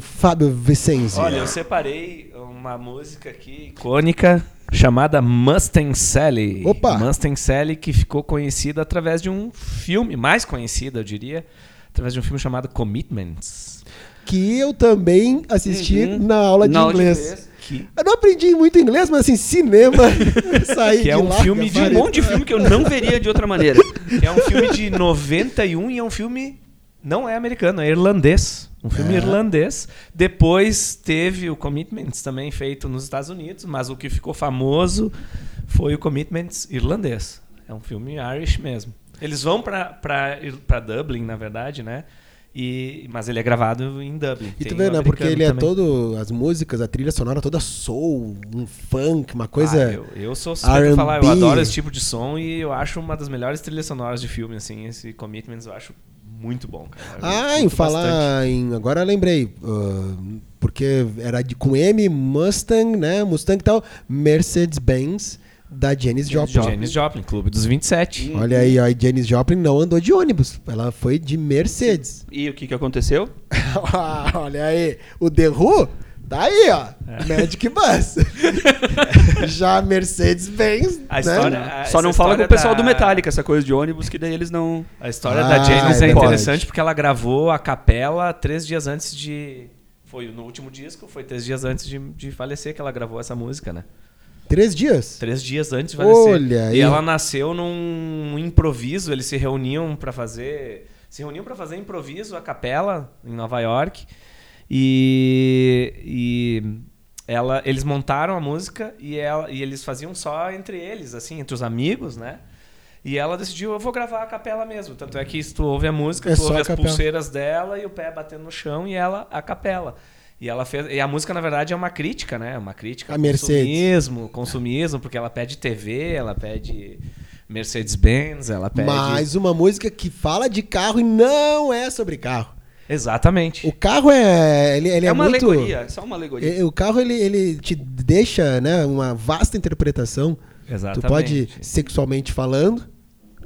Fábio Vicenzi? Olha, eu separei uma música aqui icônica chamada Mustang Sally. Opa! Mustang Sally que ficou conhecida através de um filme, mais conhecida, eu diria, através de um filme chamado Commitments. Que eu também assisti Uhum. na aula de Na aula de inglês. inglês. Que, Eu não aprendi muito inglês, mas assim, cinema, saí Que é de um lá, filme de Um monte de filme que eu não veria de outra maneira. que é um filme de 91 e é um filme. Não é americano, é irlandês. Um filme É. irlandês. Depois teve o Commitments também feito nos Estados Unidos, mas o que ficou famoso foi o Commitments irlandês. É um filme Irish mesmo. Eles vão pra Dublin, na verdade, né? E, mas ele é gravado em Dublin. E tu vê, né? Porque ele é também. todo. As músicas, a trilha sonora toda soul, um funk, uma Ah, coisa. eu, eu sou suspeito falar, eu adoro esse tipo de som e eu acho uma das melhores trilhas sonoras de filme, assim, esse Commitments eu acho muito bom, cara. Eu Ah, em falar bastante. em. Agora eu lembrei. ah, porque era de, com M, Mustang, né? Mustang e tal. Mercedes-Benz da Janis Joplin. Janis Joplin, Clube dos 27. Olha aí, ó, a Janis Joplin não andou de ônibus. Ela foi de Mercedes. E o que, que aconteceu? Olha aí. O The Who, tá aí, ó. É. Magic Bus. Já a Mercedes-Benz. A né? história- Só Ah, essa não fala com o pessoal da- do Metallica, essa coisa de ônibus, que daí eles não. A história Ah, da Janis é é, interessante porque ela gravou a capela três dias antes de. Foi no último disco, foi três dias antes de, de falecer que ela gravou essa música, né? Três dias? Três dias antes. Olha aí. E ela nasceu num improviso, eles se reuniam pra fazer. Se reuniam para fazer improviso a capela em Nova York. E. e ela, eles montaram a música e, ela, e eles faziam só entre eles, assim, entre os amigos, né? E ela decidiu, eu vou gravar a capela mesmo. Tanto é que se tu ouve a música, É tu ouve as capela. pulseiras dela e o pé batendo no chão e ela a capela. E ela fez. E a música, na verdade, é uma crítica, né? Uma crítica A ao Mercedes. consumismo, consumismo, porque ela pede TV, ela pede Mercedes-Benz, ela pede. Mais uma música que fala de carro e não é sobre carro. Exatamente. O carro é. Ele, ele é, É, uma muito. alegoria, é só uma alegoria. É, O carro ele, ele te deixa né, uma vasta interpretação. Exatamente. Tu pode, sexualmente falando,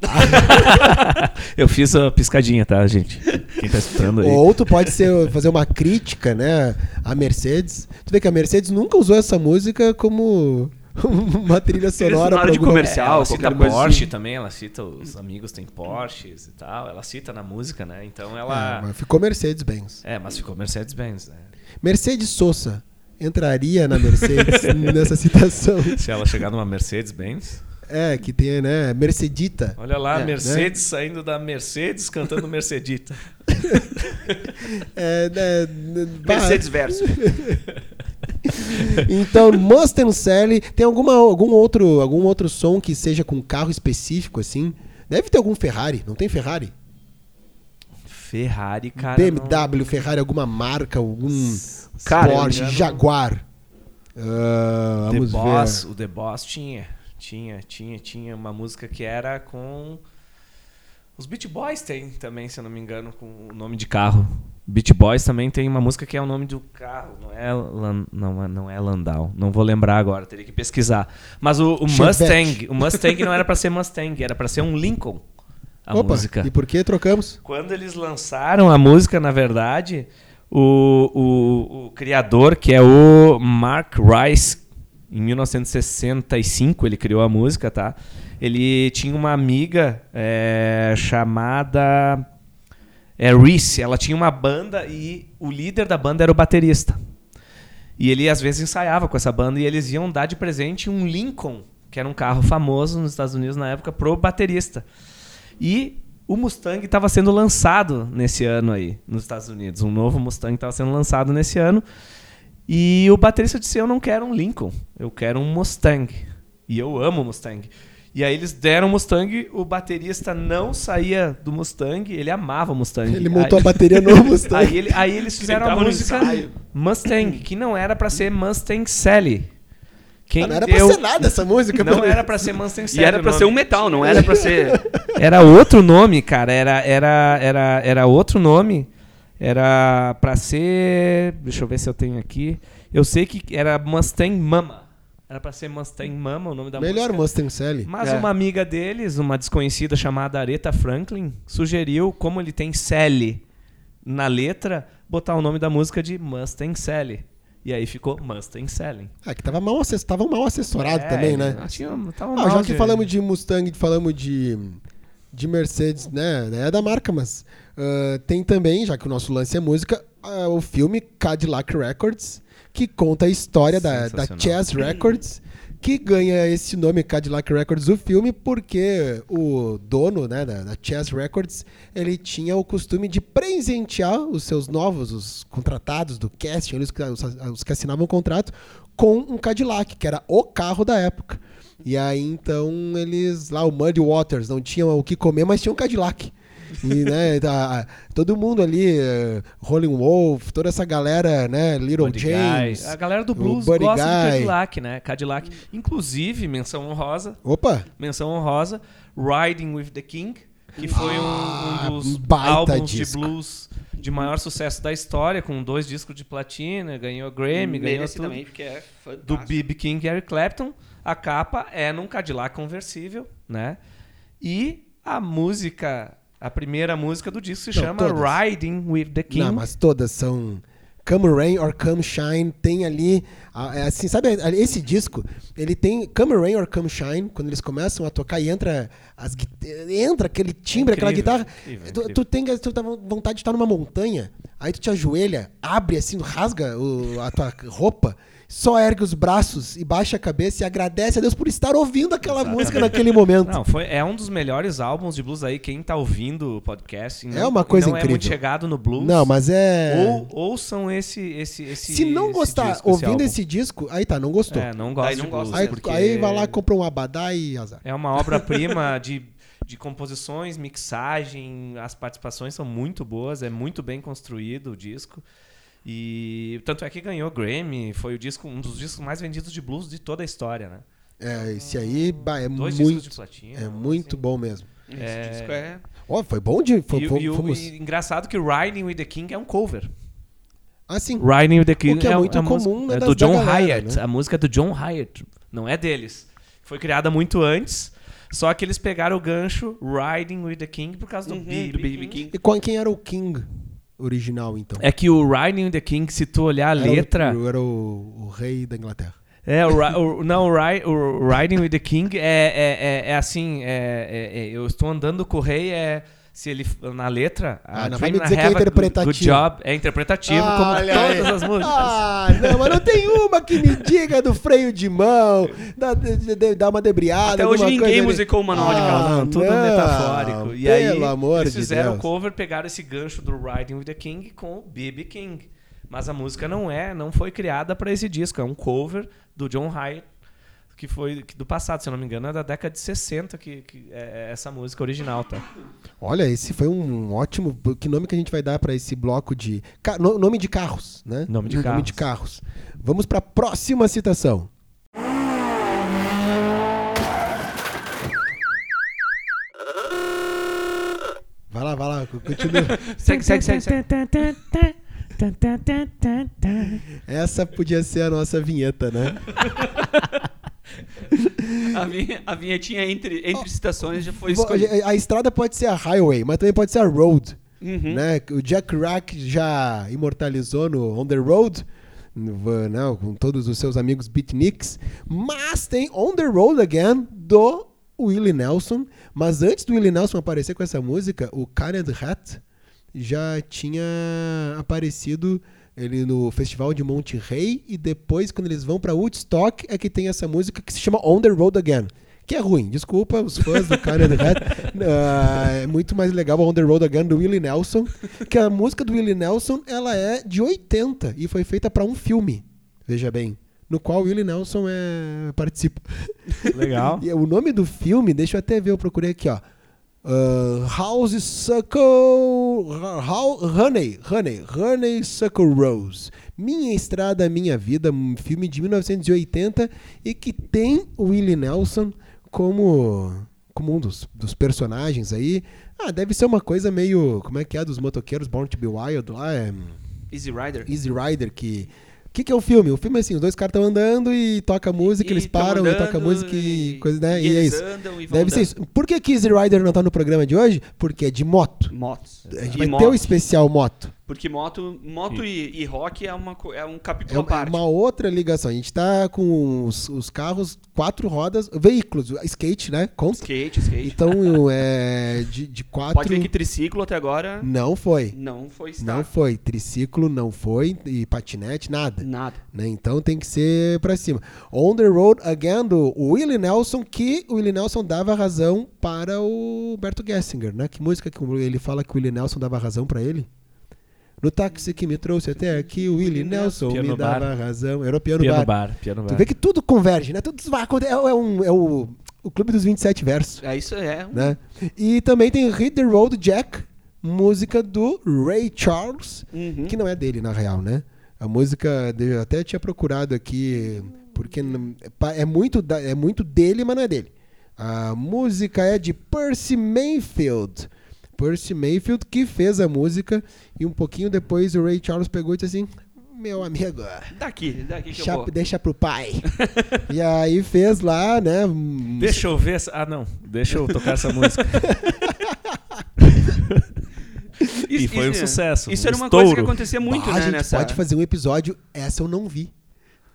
Eu fiz a piscadinha, tá, gente? Quem tá escutando aí. Ou tu pode ser, fazer uma crítica, né, à Mercedes. Tu vê que a Mercedes nunca usou essa música como uma trilha sonora, pra de comercial. É, ela qualquer cita coisa Porsche assim. também, ela cita os amigos têm Porsches e tal. Ela cita na música, né? Então É, ela. mas ficou Mercedes-Benz. É, mas ficou Mercedes-Benz, né? Mercedes Sosa entraria na Mercedes nessa citação. Se ela chegar numa Mercedes-Benz. É, que tem, né, Mercedita. Olha lá, É, Mercedes saindo da Mercedes cantando Mercedita. É, né, né, Mercedes verso. Então, Mustang Sally, tem alguma, algum, outro, algum outro som que seja com carro específico, assim? Deve ter algum Ferrari, não tem Ferrari? Ferrari, cara. BMW, Ferrari, alguma marca, algum Cara, Porsche, Jaguar. The vamos Boss, ver. o The Boss tinha. Tinha, tinha, tinha uma música que era com. Os Beach Boys tem também, se eu não me engano, com o nome de carro. Beach Boys também tem uma música que é o nome do carro, não é, Lan- não, é- não é Landau. Não vou lembrar agora, teria que pesquisar. Mas o, o. Mustang, o Mustang não era pra ser Mustang, era pra ser um Lincoln. A Opa, música. e por que trocamos? Quando eles lançaram a música, na verdade, o, o, o criador, que é o Mark Rice, em 1965 ele criou a música, tá? Ele tinha uma amiga é, chamada é, Reese. Ela tinha uma banda e o líder da banda era o baterista. E ele às vezes ensaiava com essa banda e eles iam dar de presente um Lincoln, que era um carro famoso nos Estados Unidos na época, pro baterista. E o Mustang estava sendo lançado nesse ano aí, nos Estados Unidos. Um novo Mustang estava sendo lançado nesse ano. E o baterista disse: Eu não quero um Lincoln, eu quero um Mustang. E eu amo Mustang. E aí eles deram o Mustang, o baterista não saía do Mustang, ele amava o Mustang. Ele montou aí, a bateria no Mustang. Aí, ele- aí eles fizeram a música. Mustang, que não era pra ser Mustang Sally. Quem Ah, não era deu... pra ser nada essa música. Não era pra ser Mustang Sally. E era o pra ser um metal, não era pra ser. Era outro nome, cara. Era, era, era, era outro nome. Era pra ser. Deixa eu ver se eu tenho aqui. Eu sei que era Mustang Mama. Era pra ser Mustang Mama o nome da Melhor música. Mustang Sally. Mas É. uma amiga deles, uma desconhecida chamada Aretha Franklin, sugeriu, como ele tem Sally na letra, botar o nome da música de Mustang Sally. E aí ficou Mustang Sally. Ah, que tava mal, assess... tava mal assessorado É, também, né? ele tinha- tava Ah, mal já que falamos de Mustang, falamos de, de Mercedes, né? É da marca, mas ah, tem também, já que o nosso lance é música, ah, o filme Cadillac Records, que conta a história da, da. Chess Records, que ganha esse nome Cadillac Records o filme porque o dono né, da, da Chess Records ele tinha o costume de presentear os seus novos, os contratados do casting, os, que- os, os que assinavam o contrato, com um Cadillac, que era o carro da época. E aí então eles lá, o Muddy Waters, não tinham o que comer, mas tinham um Cadillac. E, né, tá, todo mundo ali, eh, Rolling Wolf, toda essa galera, né, Little Buddy James. Guy. A galera do blues gosta de Guy. Cadillac, né? Cadillac. Inclusive, menção honrosa, Opa! menção honrosa, Riding with the King, que foi um- Ah, um, dos álbuns disco. de blues de maior sucesso da história, com dois discos de platina, ganhou Grammy, ganhou Merece tudo. também, porque é do. B.B. King e Eric Clapton. A capa é num Cadillac conversível, né? E a música, a primeira música do disco se Não, chama todas. Riding with the King. Não, mas todas são. Come Rain or Come Shine tem ali, é assim, sabe, esse disco, ele tem Come Rain or Come Shine, quando eles começam a tocar e entra, as, entra aquele timbre, aquela Incrível, guitarra, incrível, tu, incrível. tu tem tu tá vontade de estar numa montanha, aí tu te ajoelha, abre assim, rasga o- a tua roupa, só ergue os braços e baixa a cabeça e agradece a Deus por estar ouvindo aquela Exatamente. música naquele momento. Não, foi, é um dos melhores álbuns de blues aí. Quem tá ouvindo o podcast É não- uma coisa não é muito incrível. chegado no blues. Não, mas é... Ou, ouçam esse, esse, esse Se não esse gostar disco, ouvindo álbum. esse disco, aí tá, não gostou. É, não gosto Aí de não blues. gosta, Aí, porque aí vai lá, compra um abadá e azar. É uma obra-prima de, de composições, mixagem, as participações são muito boas, é muito bem construído o disco. E tanto é que ganhou Grammy, foi o disco, um dos discos mais vendidos de blues de toda a história, né? É, esse aí bah, é Dois discos de muito, platina. é muito bom mesmo. Esse É. disco é. Ó, foi bom de. Foi, E, foi- e o fomos... e engraçado que Riding with the King é um cover. Ah, sim. Riding with the King que é a- muito a comum, né, é do John galera, Hyatt. né? A música é do John Hyatt, não é deles. Foi criada muito antes, Só que eles pegaram o gancho Riding with the King por causa do Uhum, B.B. King. King. E qual- quem era o King original, então? É que o Riding with the King, se tu olhar a Era o- letra. Era o, o rei da Inglaterra. É, o, o- não, o, ri- o Riding with the King é, é, é, é assim, é, é- é- eu estou andando com o rei, é se ele na letra, Ah, a não vai me dizer que é interpretativo. Good job, é interpretativo como olha todas aí. as músicas. Ah, não, mas não tem uma que me diga do freio de mão, dá, de- de- dá uma debriada. Até hoje ninguém musicou o manual de Ah, casa. Não, tudo não, metafórico. E aí, eles de fizeram o cover, pegaram esse gancho do Riding with the King com o B.B. King. Mas a música não é, não foi criada para esse disco, é um cover do John Hyatt, que foi do passado, se eu não me engano, é da década de 60 que, que é essa música original, tá? Olha, esse foi um ótimo. Que nome que a gente vai dar pra esse bloco de. nome de carros, né? Nome de Nome carros. de carros. Vamos pra próxima citação. Vai lá, vai lá, continua. Segue, segue, segue. segue. Essa podia ser a nossa vinheta, né? A, vinhe- a vinhetinha entre, entre citações já foi escolhida. A estrada pode ser a highway, mas também pode ser a road. Uhum. Né? O Jack Rack já imortalizou no On the Road, no- né? com todos os seus amigos beatniks. Mas tem On the Road Again do Willie Nelson. Mas antes do Willie Nelson aparecer com essa música, o Karen Hat já tinha aparecido ele no Festival de Monte Rey e depois quando eles vão pra Woodstock é que tem essa música que se chama On the Road Again. Que é ruim, desculpa os fãs do Karen Hat. Ah, é muito mais legal o On the Road Again do Willie Nelson, que a música do Willie Nelson ela é de 80 e foi feita pra um filme, veja bem, no qual o Willie Nelson é, participa. Legal. E o nome do filme, deixa eu até ver, eu procurei aqui, ó. Uh, House Suckle. How, honey, Honey, Honey Suckle Rose. Minha Estrada, Minha Vida, um filme de 1980 e que tem o Willie Nelson como, como um dos, dos personagens aí. Ah, deve ser uma coisa meio. Como é que é? Dos motoqueiros Born to Be Wild lá. É, Easy Rider. Easy Rider que. O que, que é o filme? O filme é assim, os dois caras estão andando e toca música, E eles param e toca música e, coisa, né? e E, é eles isso. andam e vão Deve ser andando. isso. Por que, Easy Rider não tá no programa de hoje? Porque é de moto. Motos. A gente E vai moto. ter o especial moto. Porque moto, moto e, e rock é, uma, é um capítulo É à parte. uma outra ligação. A gente tá com os, os carros, quatro rodas, veículos, skate, né? Conta. Skate, skate. Então, é de, de quatro. Pode ver que triciclo até agora Não foi. não foi Não estar. foi. Triciclo não foi. E patinete, nada. Nada. né? Então tem que ser pra cima. On the Road Again do Willie Nelson, que o Willie Nelson dava razão para o Berto Gessinger, né? Que música que ele fala que o Willie Nelson dava razão pra ele? No táxi que me trouxe até aqui, o Willie Nelson Piano me bar. dava razão. Era o piano, Piano bar. bar, piano Tu bar. vê que tudo converge, né? Tudo vai acontecer. É, é um, é o, o clube dos 27 versos, É isso, é. né? E também tem Hit the Road Jack, música do Ray Charles, Uhum. que não é dele, na real, né? A música, eu até tinha procurado aqui, porque é muito, é muito dele, mas não é dele. A música é de Percy Mayfield. Percy Mayfield que fez a música e um pouquinho depois o Ray Charles pegou e disse assim: Meu amigo, Daqui, daqui que eu deixa, vou. deixa pro pai. e aí fez lá, né? um- Deixa eu ver. essa- Ah, não. Deixa eu tocar essa música. e foi um sucesso. Isso um era uma coisa que estouro. acontecia muito, Bah, né? a gente nessa... pode fazer um episódio, essa eu não vi.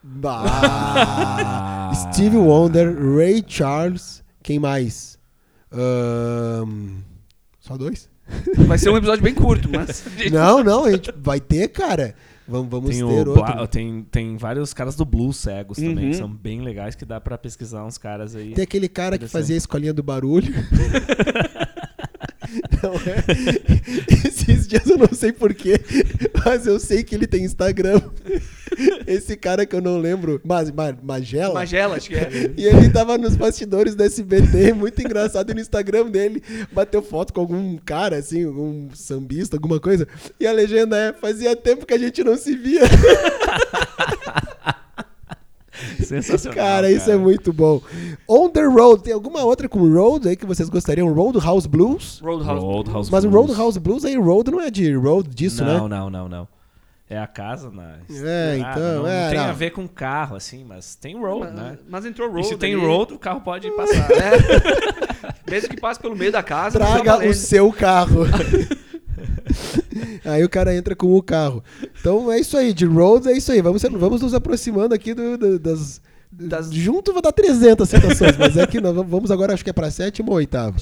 Bah. Steve Wonder, Ray Charles, quem mais? Ahn, só dois? Vai ser um episódio bem curto, mas. Não, não, a gente vai ter, cara. Vamos, vamos Tem, ter o outro. Bla- tem, tem vários caras do blues cegos também, Uhum. que são bem legais, que dá pra pesquisar uns caras aí. Tem aquele cara que fazia a escolinha do barulho. Não é? Esses dias eu não sei porquê, mas eu sei que ele tem Instagram. Esse cara que eu não lembro, mas, ma, Magela. Magela, acho que é. E ele tava nos bastidores do SBT, muito engraçado, e no Instagram dele bateu foto com algum cara, assim, algum sambista, alguma coisa. E a legenda é: fazia tempo que a gente não se via. Sensacional. Cara, isso é muito bom. On the Road, tem alguma outra com Road aí que vocês gostariam? Roadhouse Blues? Roadhouse. Roadhouse Mas o Blues. Roadhouse Blues aí, Road não é de Road disso, não, né? Não, não, não, é a casa na É, então, não, é, não tem não. a ver com carro, assim, mas tem road, Mas, né? mas entrou E road. se tem ali. road, o carro pode passar. É. Mesmo que passe pelo meio da casa. Traga o seu carro. aí o cara entra com o carro. Então é isso aí, de roads é isso aí. Vamos, vamos nos aproximando aqui do- do- das, Das- Junto vou dar 300 citações, mas é que nós vamos agora, acho que é pra sétimo ou oitavo.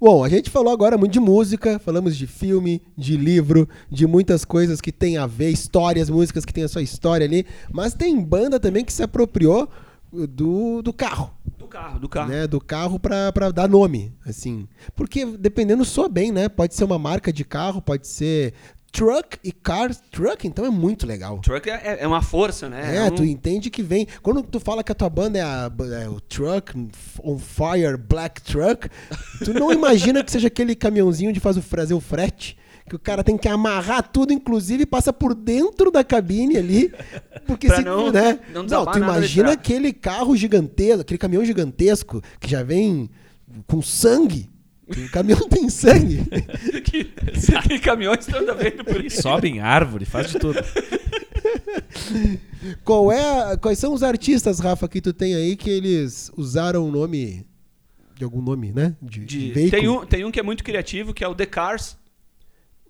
Bom, a gente falou agora muito de música, falamos de filme, de livro, de muitas coisas que tem a ver, histórias, músicas que tem a sua história ali, mas tem banda também que se apropriou do, do carro, Do carro, do carro. né? Do carro pra, pra dar nome, assim. Porque dependendo soa bem, né? Pode ser uma marca de carro, pode ser truck e car. Truck, então é muito legal. Truck é, é uma força, né? É, um- tu entende que vem. Quando tu fala que a tua banda é, a- é o Truck on Fire Black Truck, tu não imagina que seja aquele caminhãozinho de faz o, fazer o frete. Que o cara tem que amarrar tudo, inclusive passa por dentro da cabine ali. Porque se não- né? não Não, tu imagina aquele carro gigantesco, aquele caminhão gigantesco que já vem com sangue. O caminhão tem sangue. que, que caminhões estão vendo por isso. Sobe em árvore, faz de tudo. Qual é, quais são os artistas, Rafa, que tu tem aí que eles usaram o nome de algum nome, né? De, de De- tem, um, tem um que é muito criativo, que é o The Cars,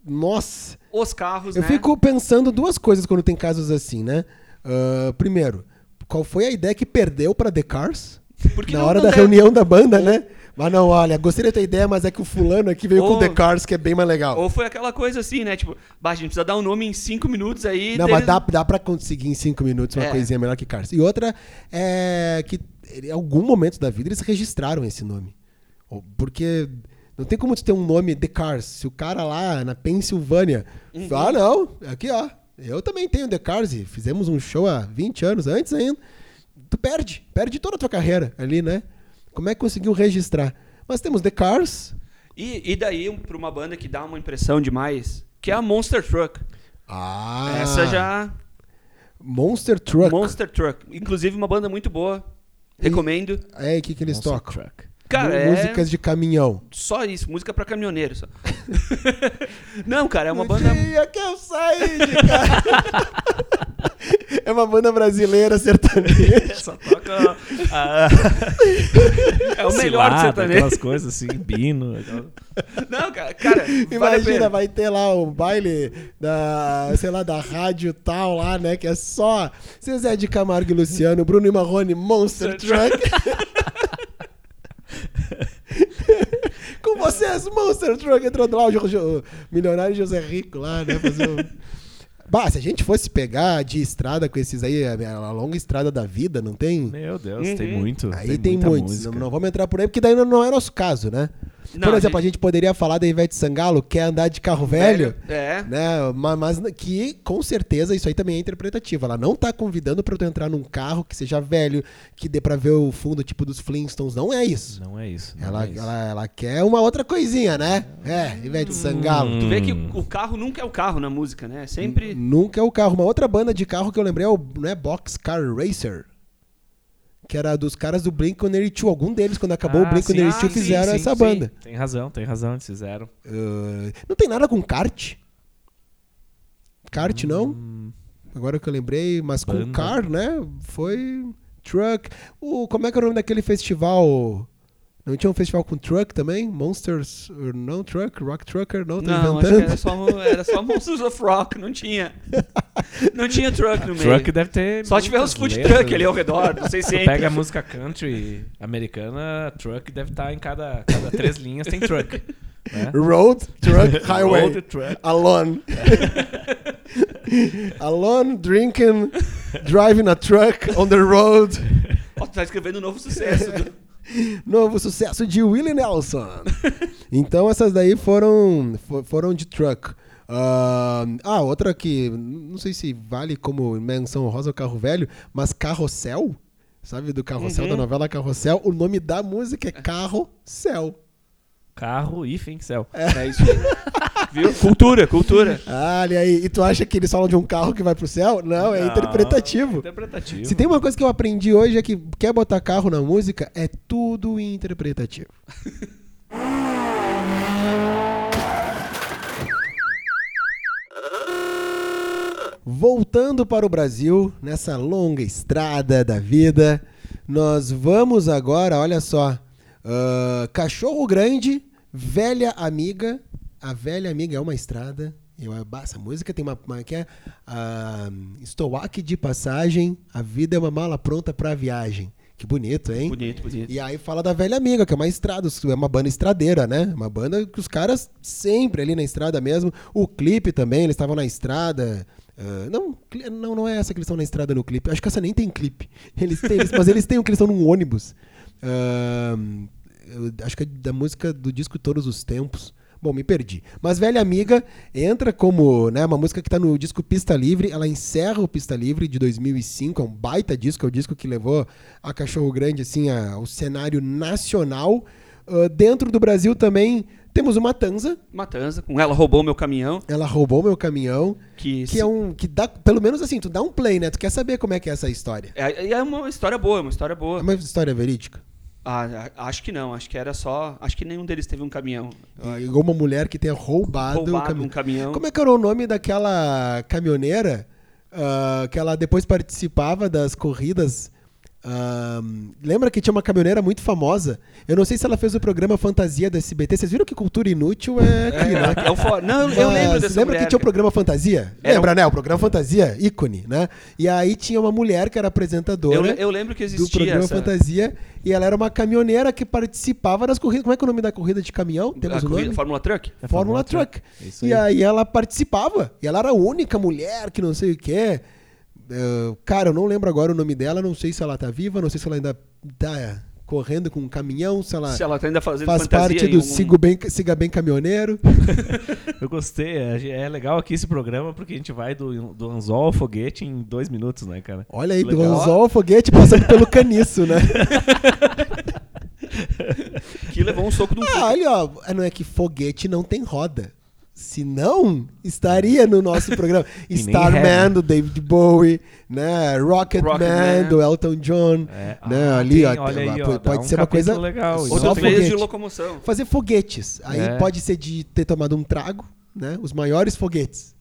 Nossa, os carros, eu né? fico pensando duas coisas quando tem casos assim, né? Ah, primeiro, qual foi a ideia que perdeu pra The Cars? Porque Na não- hora não da deve- reunião da banda, né? Mas não, olha, gostei da tua ideia, mas é que o fulano aqui veio com Ou- The Cars, que é bem mais legal. Ou foi aquela coisa assim, né? Tipo, bah, a gente precisa dar um nome em cinco minutos aí. Não, deles- mas dá, dá pra conseguir em cinco minutos uma É. coisinha melhor que Cars. E outra é que em algum momento da vida eles registraram esse nome. Porque não tem como tu ter um nome The Cars. Se o cara lá na Pensilvânia Uhum. fala, ah, não, aqui ó, eu também tenho The Cars e fizemos um show há 20 anos antes ainda. Tu perde, perde toda a tua carreira ali, né? Como é que conseguiu registrar? Mas temos The Cars. E, e daí, um- pra uma banda que dá uma impressão demais, que é a Monster Truck. Ah, Essa já. Monster Truck. Monster Truck. Inclusive, uma banda muito boa. Recomendo. É, o que, que eles Monster tocam? Truck. Cara, é Músicas de caminhão. só isso. Música pra caminhoneiro. Só. Não, cara, é uma banda. No dia que eu saí de casa. é uma banda brasileira sertaneja. Só toca a... É o melhor do cilada, sertanejo. Aquelas coisas assim, bino. Não, cara, cara Imagina, vai ter lá o baile da, sei lá, da rádio tal lá, né? Que é só Zezé de Camargo e Luciano, Bruno e Marrone, Monster Truck. Com vocês, Monster Truck entrou lá o, Jo- o milionário José Rico lá, né? Fazer o... Bah, se a gente fosse pegar de estrada com esses aí, a, a longa estrada da vida, não tem? Meu Deus, tem Uhum. muito. Aí tem, muita muitos. música. Não, não vamos entrar por aí, porque daí não, não é nosso caso, né? Não, por exemplo, a gente- gente poderia falar da Ivete Sangalo, quer andar de carro velho, É. né? Ma- Mas, que com certeza isso aí também é interpretativo. Ela não tá convidando pra tu entrar num carro que seja velho, que dê pra ver o fundo tipo dos Flintstones. Não é isso. Não é isso. não Ela, é isso. ela, ela quer uma outra coisinha, né? É, Ivete Sangalo. Tu vê que Hum. o carro nunca é o carro na música, né? Sempre. Nunca é o carro. Uma outra banda de carro que eu lembrei é o né, Boxcar Racer. Que era dos caras do Blink-182. Algum deles, quando acabou o Ah, Blink-182, sim, ah, sim, fizeram sim, essa sim. banda. Tem razão, tem razão, eles fizeram. Uh, não tem nada com kart. Kart, não? Hum, Agora que eu lembrei, mas com Banda. car, né? Foi truck. O, como é que é o nome daquele festival? Não tinha um festival com truck também? Monsters, or não truck, rock trucker, não, tô Não, acho que inventando. era só, era só Monsters of Rock, não tinha. Não tinha truck no meio. Truck deve ter. Só tiver os food letras. truck ali ao redor, não sei se entra. pega a música country americana, truck deve estar em cada, cada três linhas, tem truck. Né? Road, truck, highway. Road, truck. Alone. Alone, drinking, driving a truck on the road. Ó, tu tá escrevendo um novo sucesso. do- Novo sucesso de Willie Nelson. então essas daí foram, fo- foram de truck. Ah, ah, outra que não sei se vale como menção rosa o carro velho, mas Carrossel, sabe do Carrossel Uhum. da novela Carrossel? O nome da música é Carrossel. Carro e Fincel. É isso aí. Viu? Cultura, cultura. Ah, olha aí. E tu acha que eles falam de um carro que vai pro céu? Não, é Não, interpretativo. Interpretativo. Se tem uma coisa que eu aprendi hoje é que quer botar carro na música, é tudo interpretativo. Voltando para o Brasil, nessa longa estrada da vida, nós vamos agora, olha só, ah, Cachorro Grande, Velha Amiga. A Velha Amiga é uma estrada. Eu, essa música tem uma, uma que é ah, Estou aqui de passagem, a vida é uma mala pronta para viagem. Que bonito, hein? Bonito, bonito. E aí fala da Velha Amiga, que é uma estrada, é uma banda estradeira, né? Uma banda que os caras sempre ali na estrada mesmo. O clipe também, eles estavam na estrada. ah, não, não, não é essa que eles estão na estrada no clipe. Acho que essa nem tem clipe. Eles têm, mas eles têm um que eles estão num ônibus. Eu acho que é da música do disco Todos os Tempos. Bom, me perdi. Mas Velha Amiga entra como né, uma música que está no disco Pista Livre. Ela encerra o Pista Livre de 2005. É um baita disco. É o disco que levou a Cachorro Grande assim, a- ao cenário nacional. Ah, dentro do Brasil também temos o Matanza. Matanza, com ela roubou meu caminhão, Ela roubou meu caminhão. que, Que é um. Que dá, pelo menos assim, tu dá um play, né? Tu quer saber como é que é essa história. é, é uma história boa, uma história É boa. uma história verídica. Ah, acho que não, acho que era só, acho que nenhum deles teve um caminhão. E uma mulher que tenha roubado, Roubado caminhão. um caminhão. Como é que era o nome daquela caminhoneira ah, que ela depois participava das corridas? Ah, lembra que tinha uma caminhoneira muito famosa? Eu não sei se ela fez o programa Fantasia da SBT. Vocês viram que cultura inútil é aqui, né? É, é o for... Não, eu Mas lembro dessa Lembra mulher, que tinha o programa Fantasia? Era Lembra, né? O programa Fantasia, ícone, né? E aí tinha uma mulher que era eu, apresentadora le- eu lembro que do existia programa essa... Fantasia e ela era uma caminhoneira que participava das corridas. Como é que é o nome da corrida de caminhão? Temos a o corrida- nome? Fórmula Truck? É Fórmula Fórmula Truck. Truck. Isso E aí. ela participava. E ela era a única mulher que não sei o que. cara, eu não lembro agora o nome dela. Não sei se ela tá viva. Não sei se ela ainda tá correndo com um caminhão. Se ela Se ela tá ainda fazendo faz parte do um- Siga Bem, Siga Bem Caminhoneiro. Eu gostei. É, é legal aqui esse programa porque a gente vai do, do anzol ao foguete em dois minutos, né, cara? Olha aí, do Legal. anzol ao foguete passando pelo caniço, né? Que levou um soco do Ah, olha, ó. Não é que foguete não tem roda. Se não, estaria no nosso programa. Starman, do David Bowie, né? Rocketman, Rocketman. do Elton John. É. Né? Ah, Ali, tem, ó, olha aí, pode, ó, pode um ser uma coisa. legal. meios de locomoção. Fazer foguetes. Aí É. pode ser de ter tomado um trago, né? Os maiores foguetes.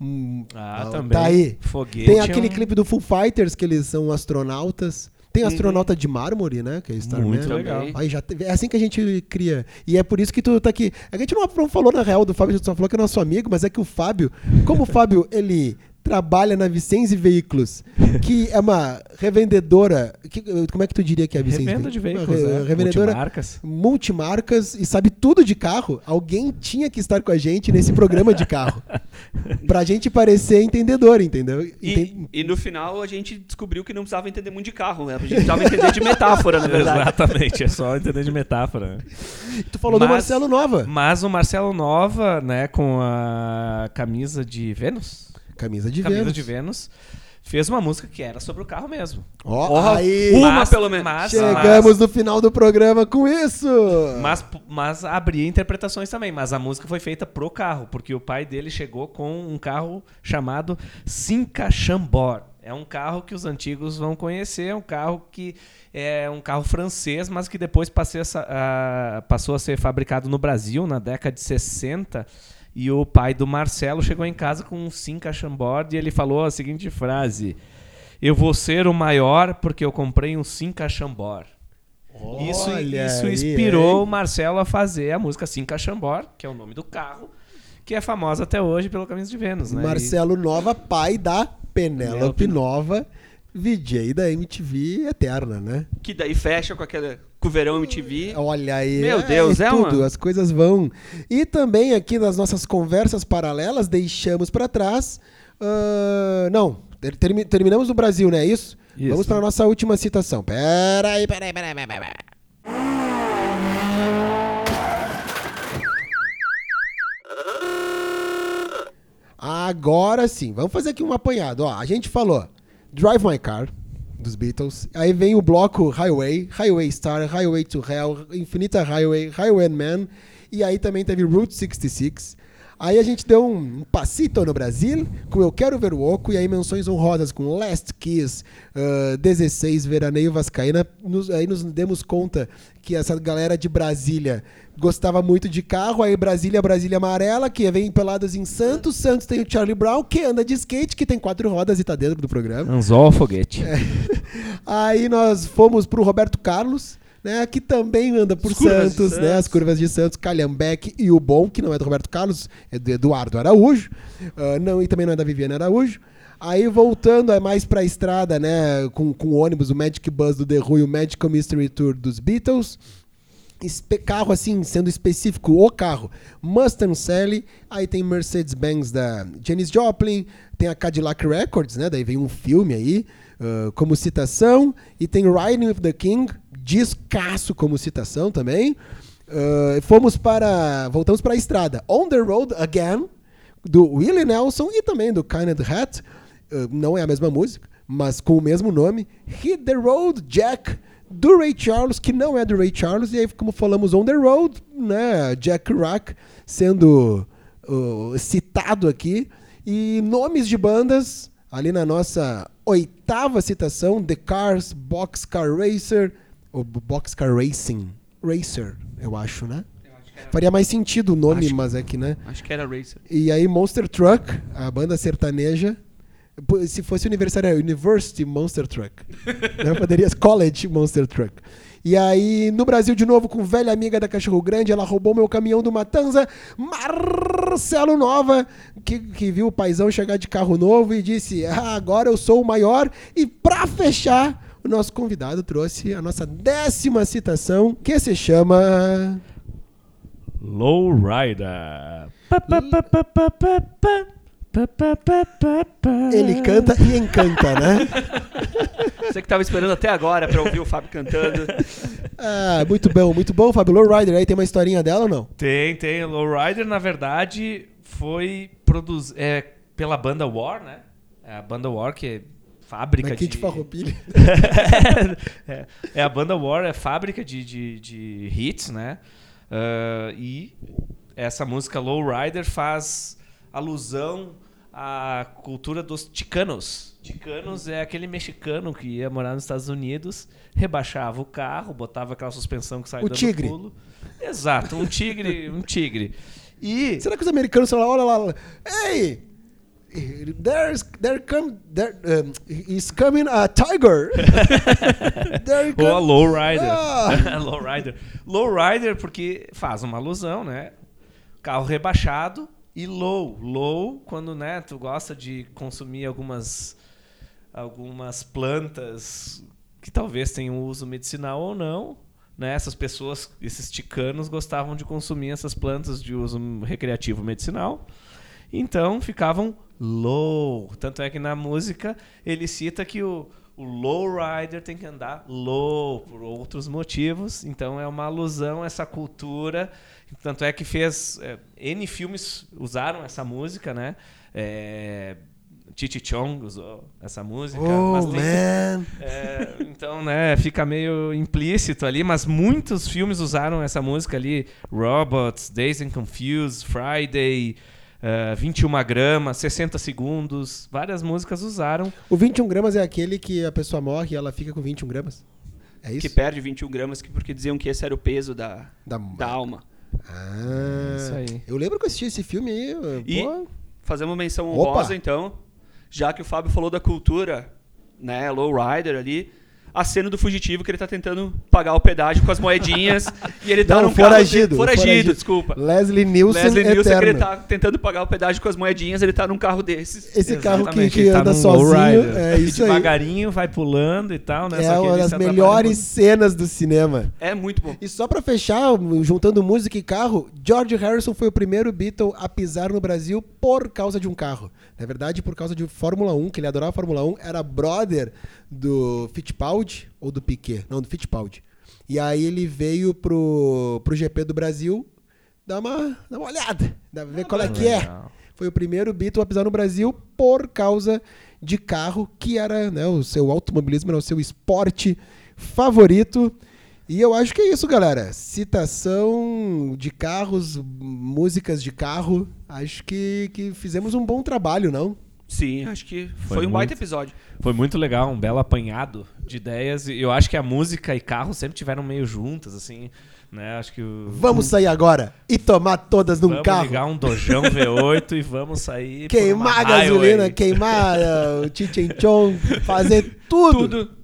Hum, Ah, ó, também. Tá aí. Foguete Tem é aquele um- clipe do Full Fighters, que eles são astronautas. Tem astronauta de mármore, né? Que é Starman. Muito Também. legal. Aí já teve- é assim que a gente cria. E é por isso que tu tá aqui. A gente não, não falou na real do Fábio, a gente só falou que é nosso amigo, mas é que o Fábio, como o Fábio, ele trabalha na Vicens e Veículos, que é uma revendedora. que- como é que tu diria que é a Vicens Revenda de veículos, re- né? Revendedora Multimarcas. multimarcas e sabe tudo de carro. Alguém tinha que estar com a gente nesse programa de carro. pra gente parecer entendedor, entendeu? Enten- E, e no final a gente descobriu que não precisava entender muito de carro, né? A gente precisava entender de metáfora, na verdade. Exatamente, é só entender de metáfora. Tu falou do Mas- Marcelo Nova. Mas o Marcelo Nova, né, com a camisa de Vênus, Camisa de camisa Vênus. de Vênus, fez uma música que era sobre o carro mesmo. Ó, Ó, aí. uma pelo menos. Mas, Chegamos no final do programa com isso. Mas, mas abria interpretações também. Mas a música foi feita pro carro, porque o pai dele chegou com um carro chamado Cinca Chambord. É um carro que os antigos vão conhecer, é um carro que é um carro francês, mas que depois a, a- passou a ser fabricado no Brasil na década de 60. E o pai do Marcelo chegou em casa com um Cinca Chambord e ele falou a seguinte frase: Eu vou ser o maior porque eu comprei um Cinca Chambord. Isso, isso aí, inspirou hein? o Marcelo a fazer a música Cinca Chambord, que é o nome do carro, que é famosa até hoje pelo Caminhos de Vênus, né? Marcelo Nova, pai da Penélope Nova, VJ da MTV eterna, né? Que daí fecha com aquele com o verão MTV. Olha aí. Meu Deus, é tudo, uma- as coisas vão. E também aqui nas nossas conversas paralelas, deixamos pra trás. ah, não, ter- termi- terminamos no Brasil, né? Isso? Isso. Vamos pra nossa última citação. Peraí, peraí, peraí, peraí, peraí. Agora sim, vamos fazer aqui um apanhado. Ó, a gente falou Drive My Car, dos Beatles. Aí vem o bloco Highway, Highway Star, Highway to Hell, Infinita Highway, Highway Man. E aí também teve Route 66. Aí a gente deu um, passito no Brasil com Eu Quero Ver o Oco e aí menções honrosas com Last Kiss, uh, 16, Veraneio Vascaína. Nos, aí nos demos conta que essa galera de Brasília gostava muito de carro, aí Brasília, Brasília Amarela, que vem peladas em Santos, Santos tem o Charlie Brown, que anda de skate, que tem quatro rodas e tá dentro do programa. Anzol foguete. É. Aí nós fomos pro Roberto Carlos, né, que também anda por de Santos, né, Santos. as curvas de Santos, Calhambeck e o Bom, que não é do Roberto Carlos, é do Eduardo Araújo, ah, não, e também não é da Viviane Araújo. Aí voltando é mais pra estrada, né, com, com o ônibus, o Magic Bus do The Who e o Magical Mystery Tour dos Beatles. Carro assim, sendo específico, o carro. Mustang Sally, aí tem Mercedes-Benz da Janis Joplin, tem a Cadillac Records, né? Daí vem um filme aí, ah, como citação, e tem Riding with the King, descasso como citação também. Ah, fomos para. Voltamos para a estrada. On the Road Again, do Willie Nelson e também do Kenneth Hat. Uh, não é a mesma música, mas com o mesmo nome. Hit the Road Jack, do Ray Charles, que não é do Ray Charles. E aí, como falamos, On the Road, né? Jack Rack sendo uh, citado aqui. E nomes de bandas, ali na nossa oitava citação: The Cars, Boxcar Racer, ou Boxcar Racing. Racer, eu acho, né? Faria mais sentido o nome, Acho- mas é que, né? Acho que era Racer. E aí Monster Truck, a banda sertaneja. Se fosse universitário, é University Monster Truck. né? Poderia ser College Monster Truck. E aí, no Brasil, de novo, com velha amiga da Cachorro Grande, ela roubou meu caminhão do Matanza, Marcelo Nova, que, que viu o paizão chegar de carro novo e disse: ah, agora eu sou o maior. E pra fechar, o nosso convidado trouxe a nossa décima citação, que se chama. Lowrider. Pa, pa, pa, pa, pa, pa, pa. Pa, pa, pa, pa, pa. Ele canta e encanta, né? Você que tava esperando até agora pra ouvir o Fábio cantando. Ah, muito bom, muito bom, Fábio. Lowrider, aí tem uma historinha dela ou não? Tem, tem. Lowrider, na verdade, foi produzido é, pela banda War, né? É a banda War, que é fábrica Na Kit de... Farroupilha. é, é a banda War, é fábrica de, de, de hits, né? Ah, e essa música Lowrider faz alusão à cultura dos ticanos. Ticanos é aquele mexicano que ia morar nos Estados Unidos, rebaixava o carro, botava aquela suspensão que sai O dando tigre. pulo. Exato, um tigre, um tigre. E Será que os americanos lá, olha lá, Hey! There's, there come, there, um, is coming a tiger. there Ou a come- Lowrider. Ah! Lowrider. Lowrider porque faz uma alusão, né? Carro rebaixado e low. Low quando, né, tu gosta de consumir algumas algumas plantas que talvez tenham uso medicinal ou não, né? Essas pessoas, esses ticanos gostavam de consumir essas plantas de uso recreativo medicinal. Então ficavam low. Tanto é que na música ele cita que o, o low rider tem que andar low por outros motivos. Então é uma alusão a essa cultura. Tanto é que fez. É, N filmes usaram essa música, né? É, Titi Chong usou essa música. Oh, mas tem- man. é, então, né, fica meio implícito ali, mas muitos filmes usaram essa música ali. Robots, Days and Confused, Friday, eh, 21 gramas, 60 segundos. Várias músicas usaram. O 21 gramas é aquele que a pessoa morre e ela fica com 21 gramas? É isso? Que perde 21 gramas que- porque diziam que esse era o peso da, Da- da alma. Ah, Isso aí. Eu lembro que eu assisti esse filme aí. E pô, fazemos menção Opa! honrosa, então, já que o Fábio falou da cultura, né, lowrider ali, a cena do fugitivo que ele tá tentando pagar o pedágio com as moedinhas e ele tá Não, num carro foragido, dele- foragido, foragido. desculpa. Leslie Nielsen Leslie Nielsen, que ele tá tentando pagar o pedágio com as moedinhas, ele tá num carro desses. Esse carro que, Exatamente, que ele tá anda num sozinho. É isso aí. Devagarinho, vai pulando e tal, né? É uma das melhores cenas do cinema. É muito bom. E só pra fechar, juntando música e carro, George Harrison foi o primeiro Beatle a pisar no Brasil por causa de um carro. Na verdade, por causa de Fórmula 1, que ele adorava Fórmula 1, era brother do Fittipaldi, ou do Piquet, não, do Fittipaldi. E aí ele veio pro, pro GP do Brasil dar uma, dar uma olhada, dar- ver qual é que é. Legal. Foi o primeiro Beatle a pisar no Brasil por causa de carro, que era né, o seu automobilismo, era o seu esporte favorito. E eu acho que é isso, galera. Citação de carros, músicas de carro. Acho que, que fizemos um bom trabalho, não? Sim, acho que Foi foi, um baita muito. episódio. Foi muito legal, um belo apanhado de ideias. E eu acho que a música e carro sempre tiveram meio juntas, assim, né? Acho que o... Vamos sair agora e tomar todas num vamos carro. ligar um dojão V8 e vamos sair Queimar a gasolina, highway. queimar uh, o Chichenchon, fazer tudo. Tudo.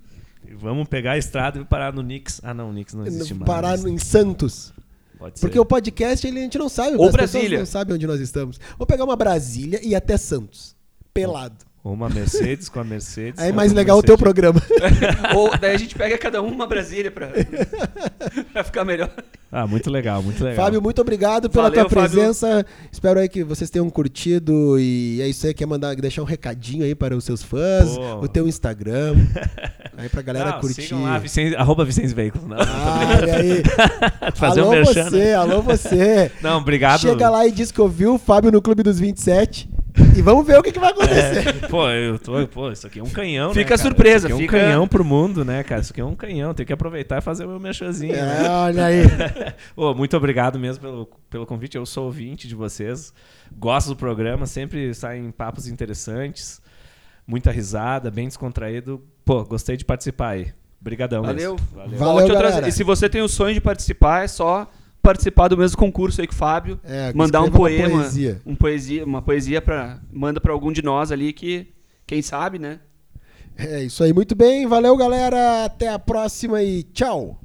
Vamos pegar a estrada e parar no Nix. Ah, não, o Nix não existe mais. Parar em Santos. Pode Porque ser. o podcast ele, a gente não sabe. Ou as pessoas Brasília. não sabem onde nós estamos. Vou pegar uma Brasília e ir até Santos. Pelado. Ou uma Mercedes com a Mercedes. Aí é mais legal o teu programa. Ou daí a gente pega cada um uma Brasília pra, pra ficar melhor. Ah, muito legal, muito legal. Fábio, muito obrigado pela Valeu, tua Fábio. presença. Espero aí que vocês tenham curtido. E é isso aí, quer mandar, deixar um recadinho aí para os seus fãs, Pô. o teu Instagram. aí pra galera Não, curtir. Sigam lá, Vicente, arroba Vicente Veículo. Não, Ah, olha aí. fazer alô um merchan, você, né? alô você. Não, obrigado. Chega lá e diz que ouviu o Fábio no Clube dos 27. E vamos ver o que, que vai acontecer. É, pô, eu tô, pô, isso aqui é um canhão, Fica né, a cara? surpresa, Isso aqui é um fica- canhão pro mundo, né, cara? Isso aqui é um canhão, tem que aproveitar e fazer o meu merchanzinho, É, né? olha aí. Ô, muito obrigado mesmo pelo, pelo convite. Eu sou ouvinte de vocês. Gosto do programa, sempre saem papos interessantes. Muita risada, bem descontraído. Pô, gostei de participar aí. Obrigadão Valeu. mesmo. Valeu. Valeu, galera. E se você tem o sonho de participar, é só participar do mesmo concurso aí com o Fábio. É, mandar um escreva uma poema, poesia. um poesia, uma poesia para manda para algum de nós ali que quem sabe, né? É isso aí, muito bem. Valeu, galera. Até a próxima e tchau.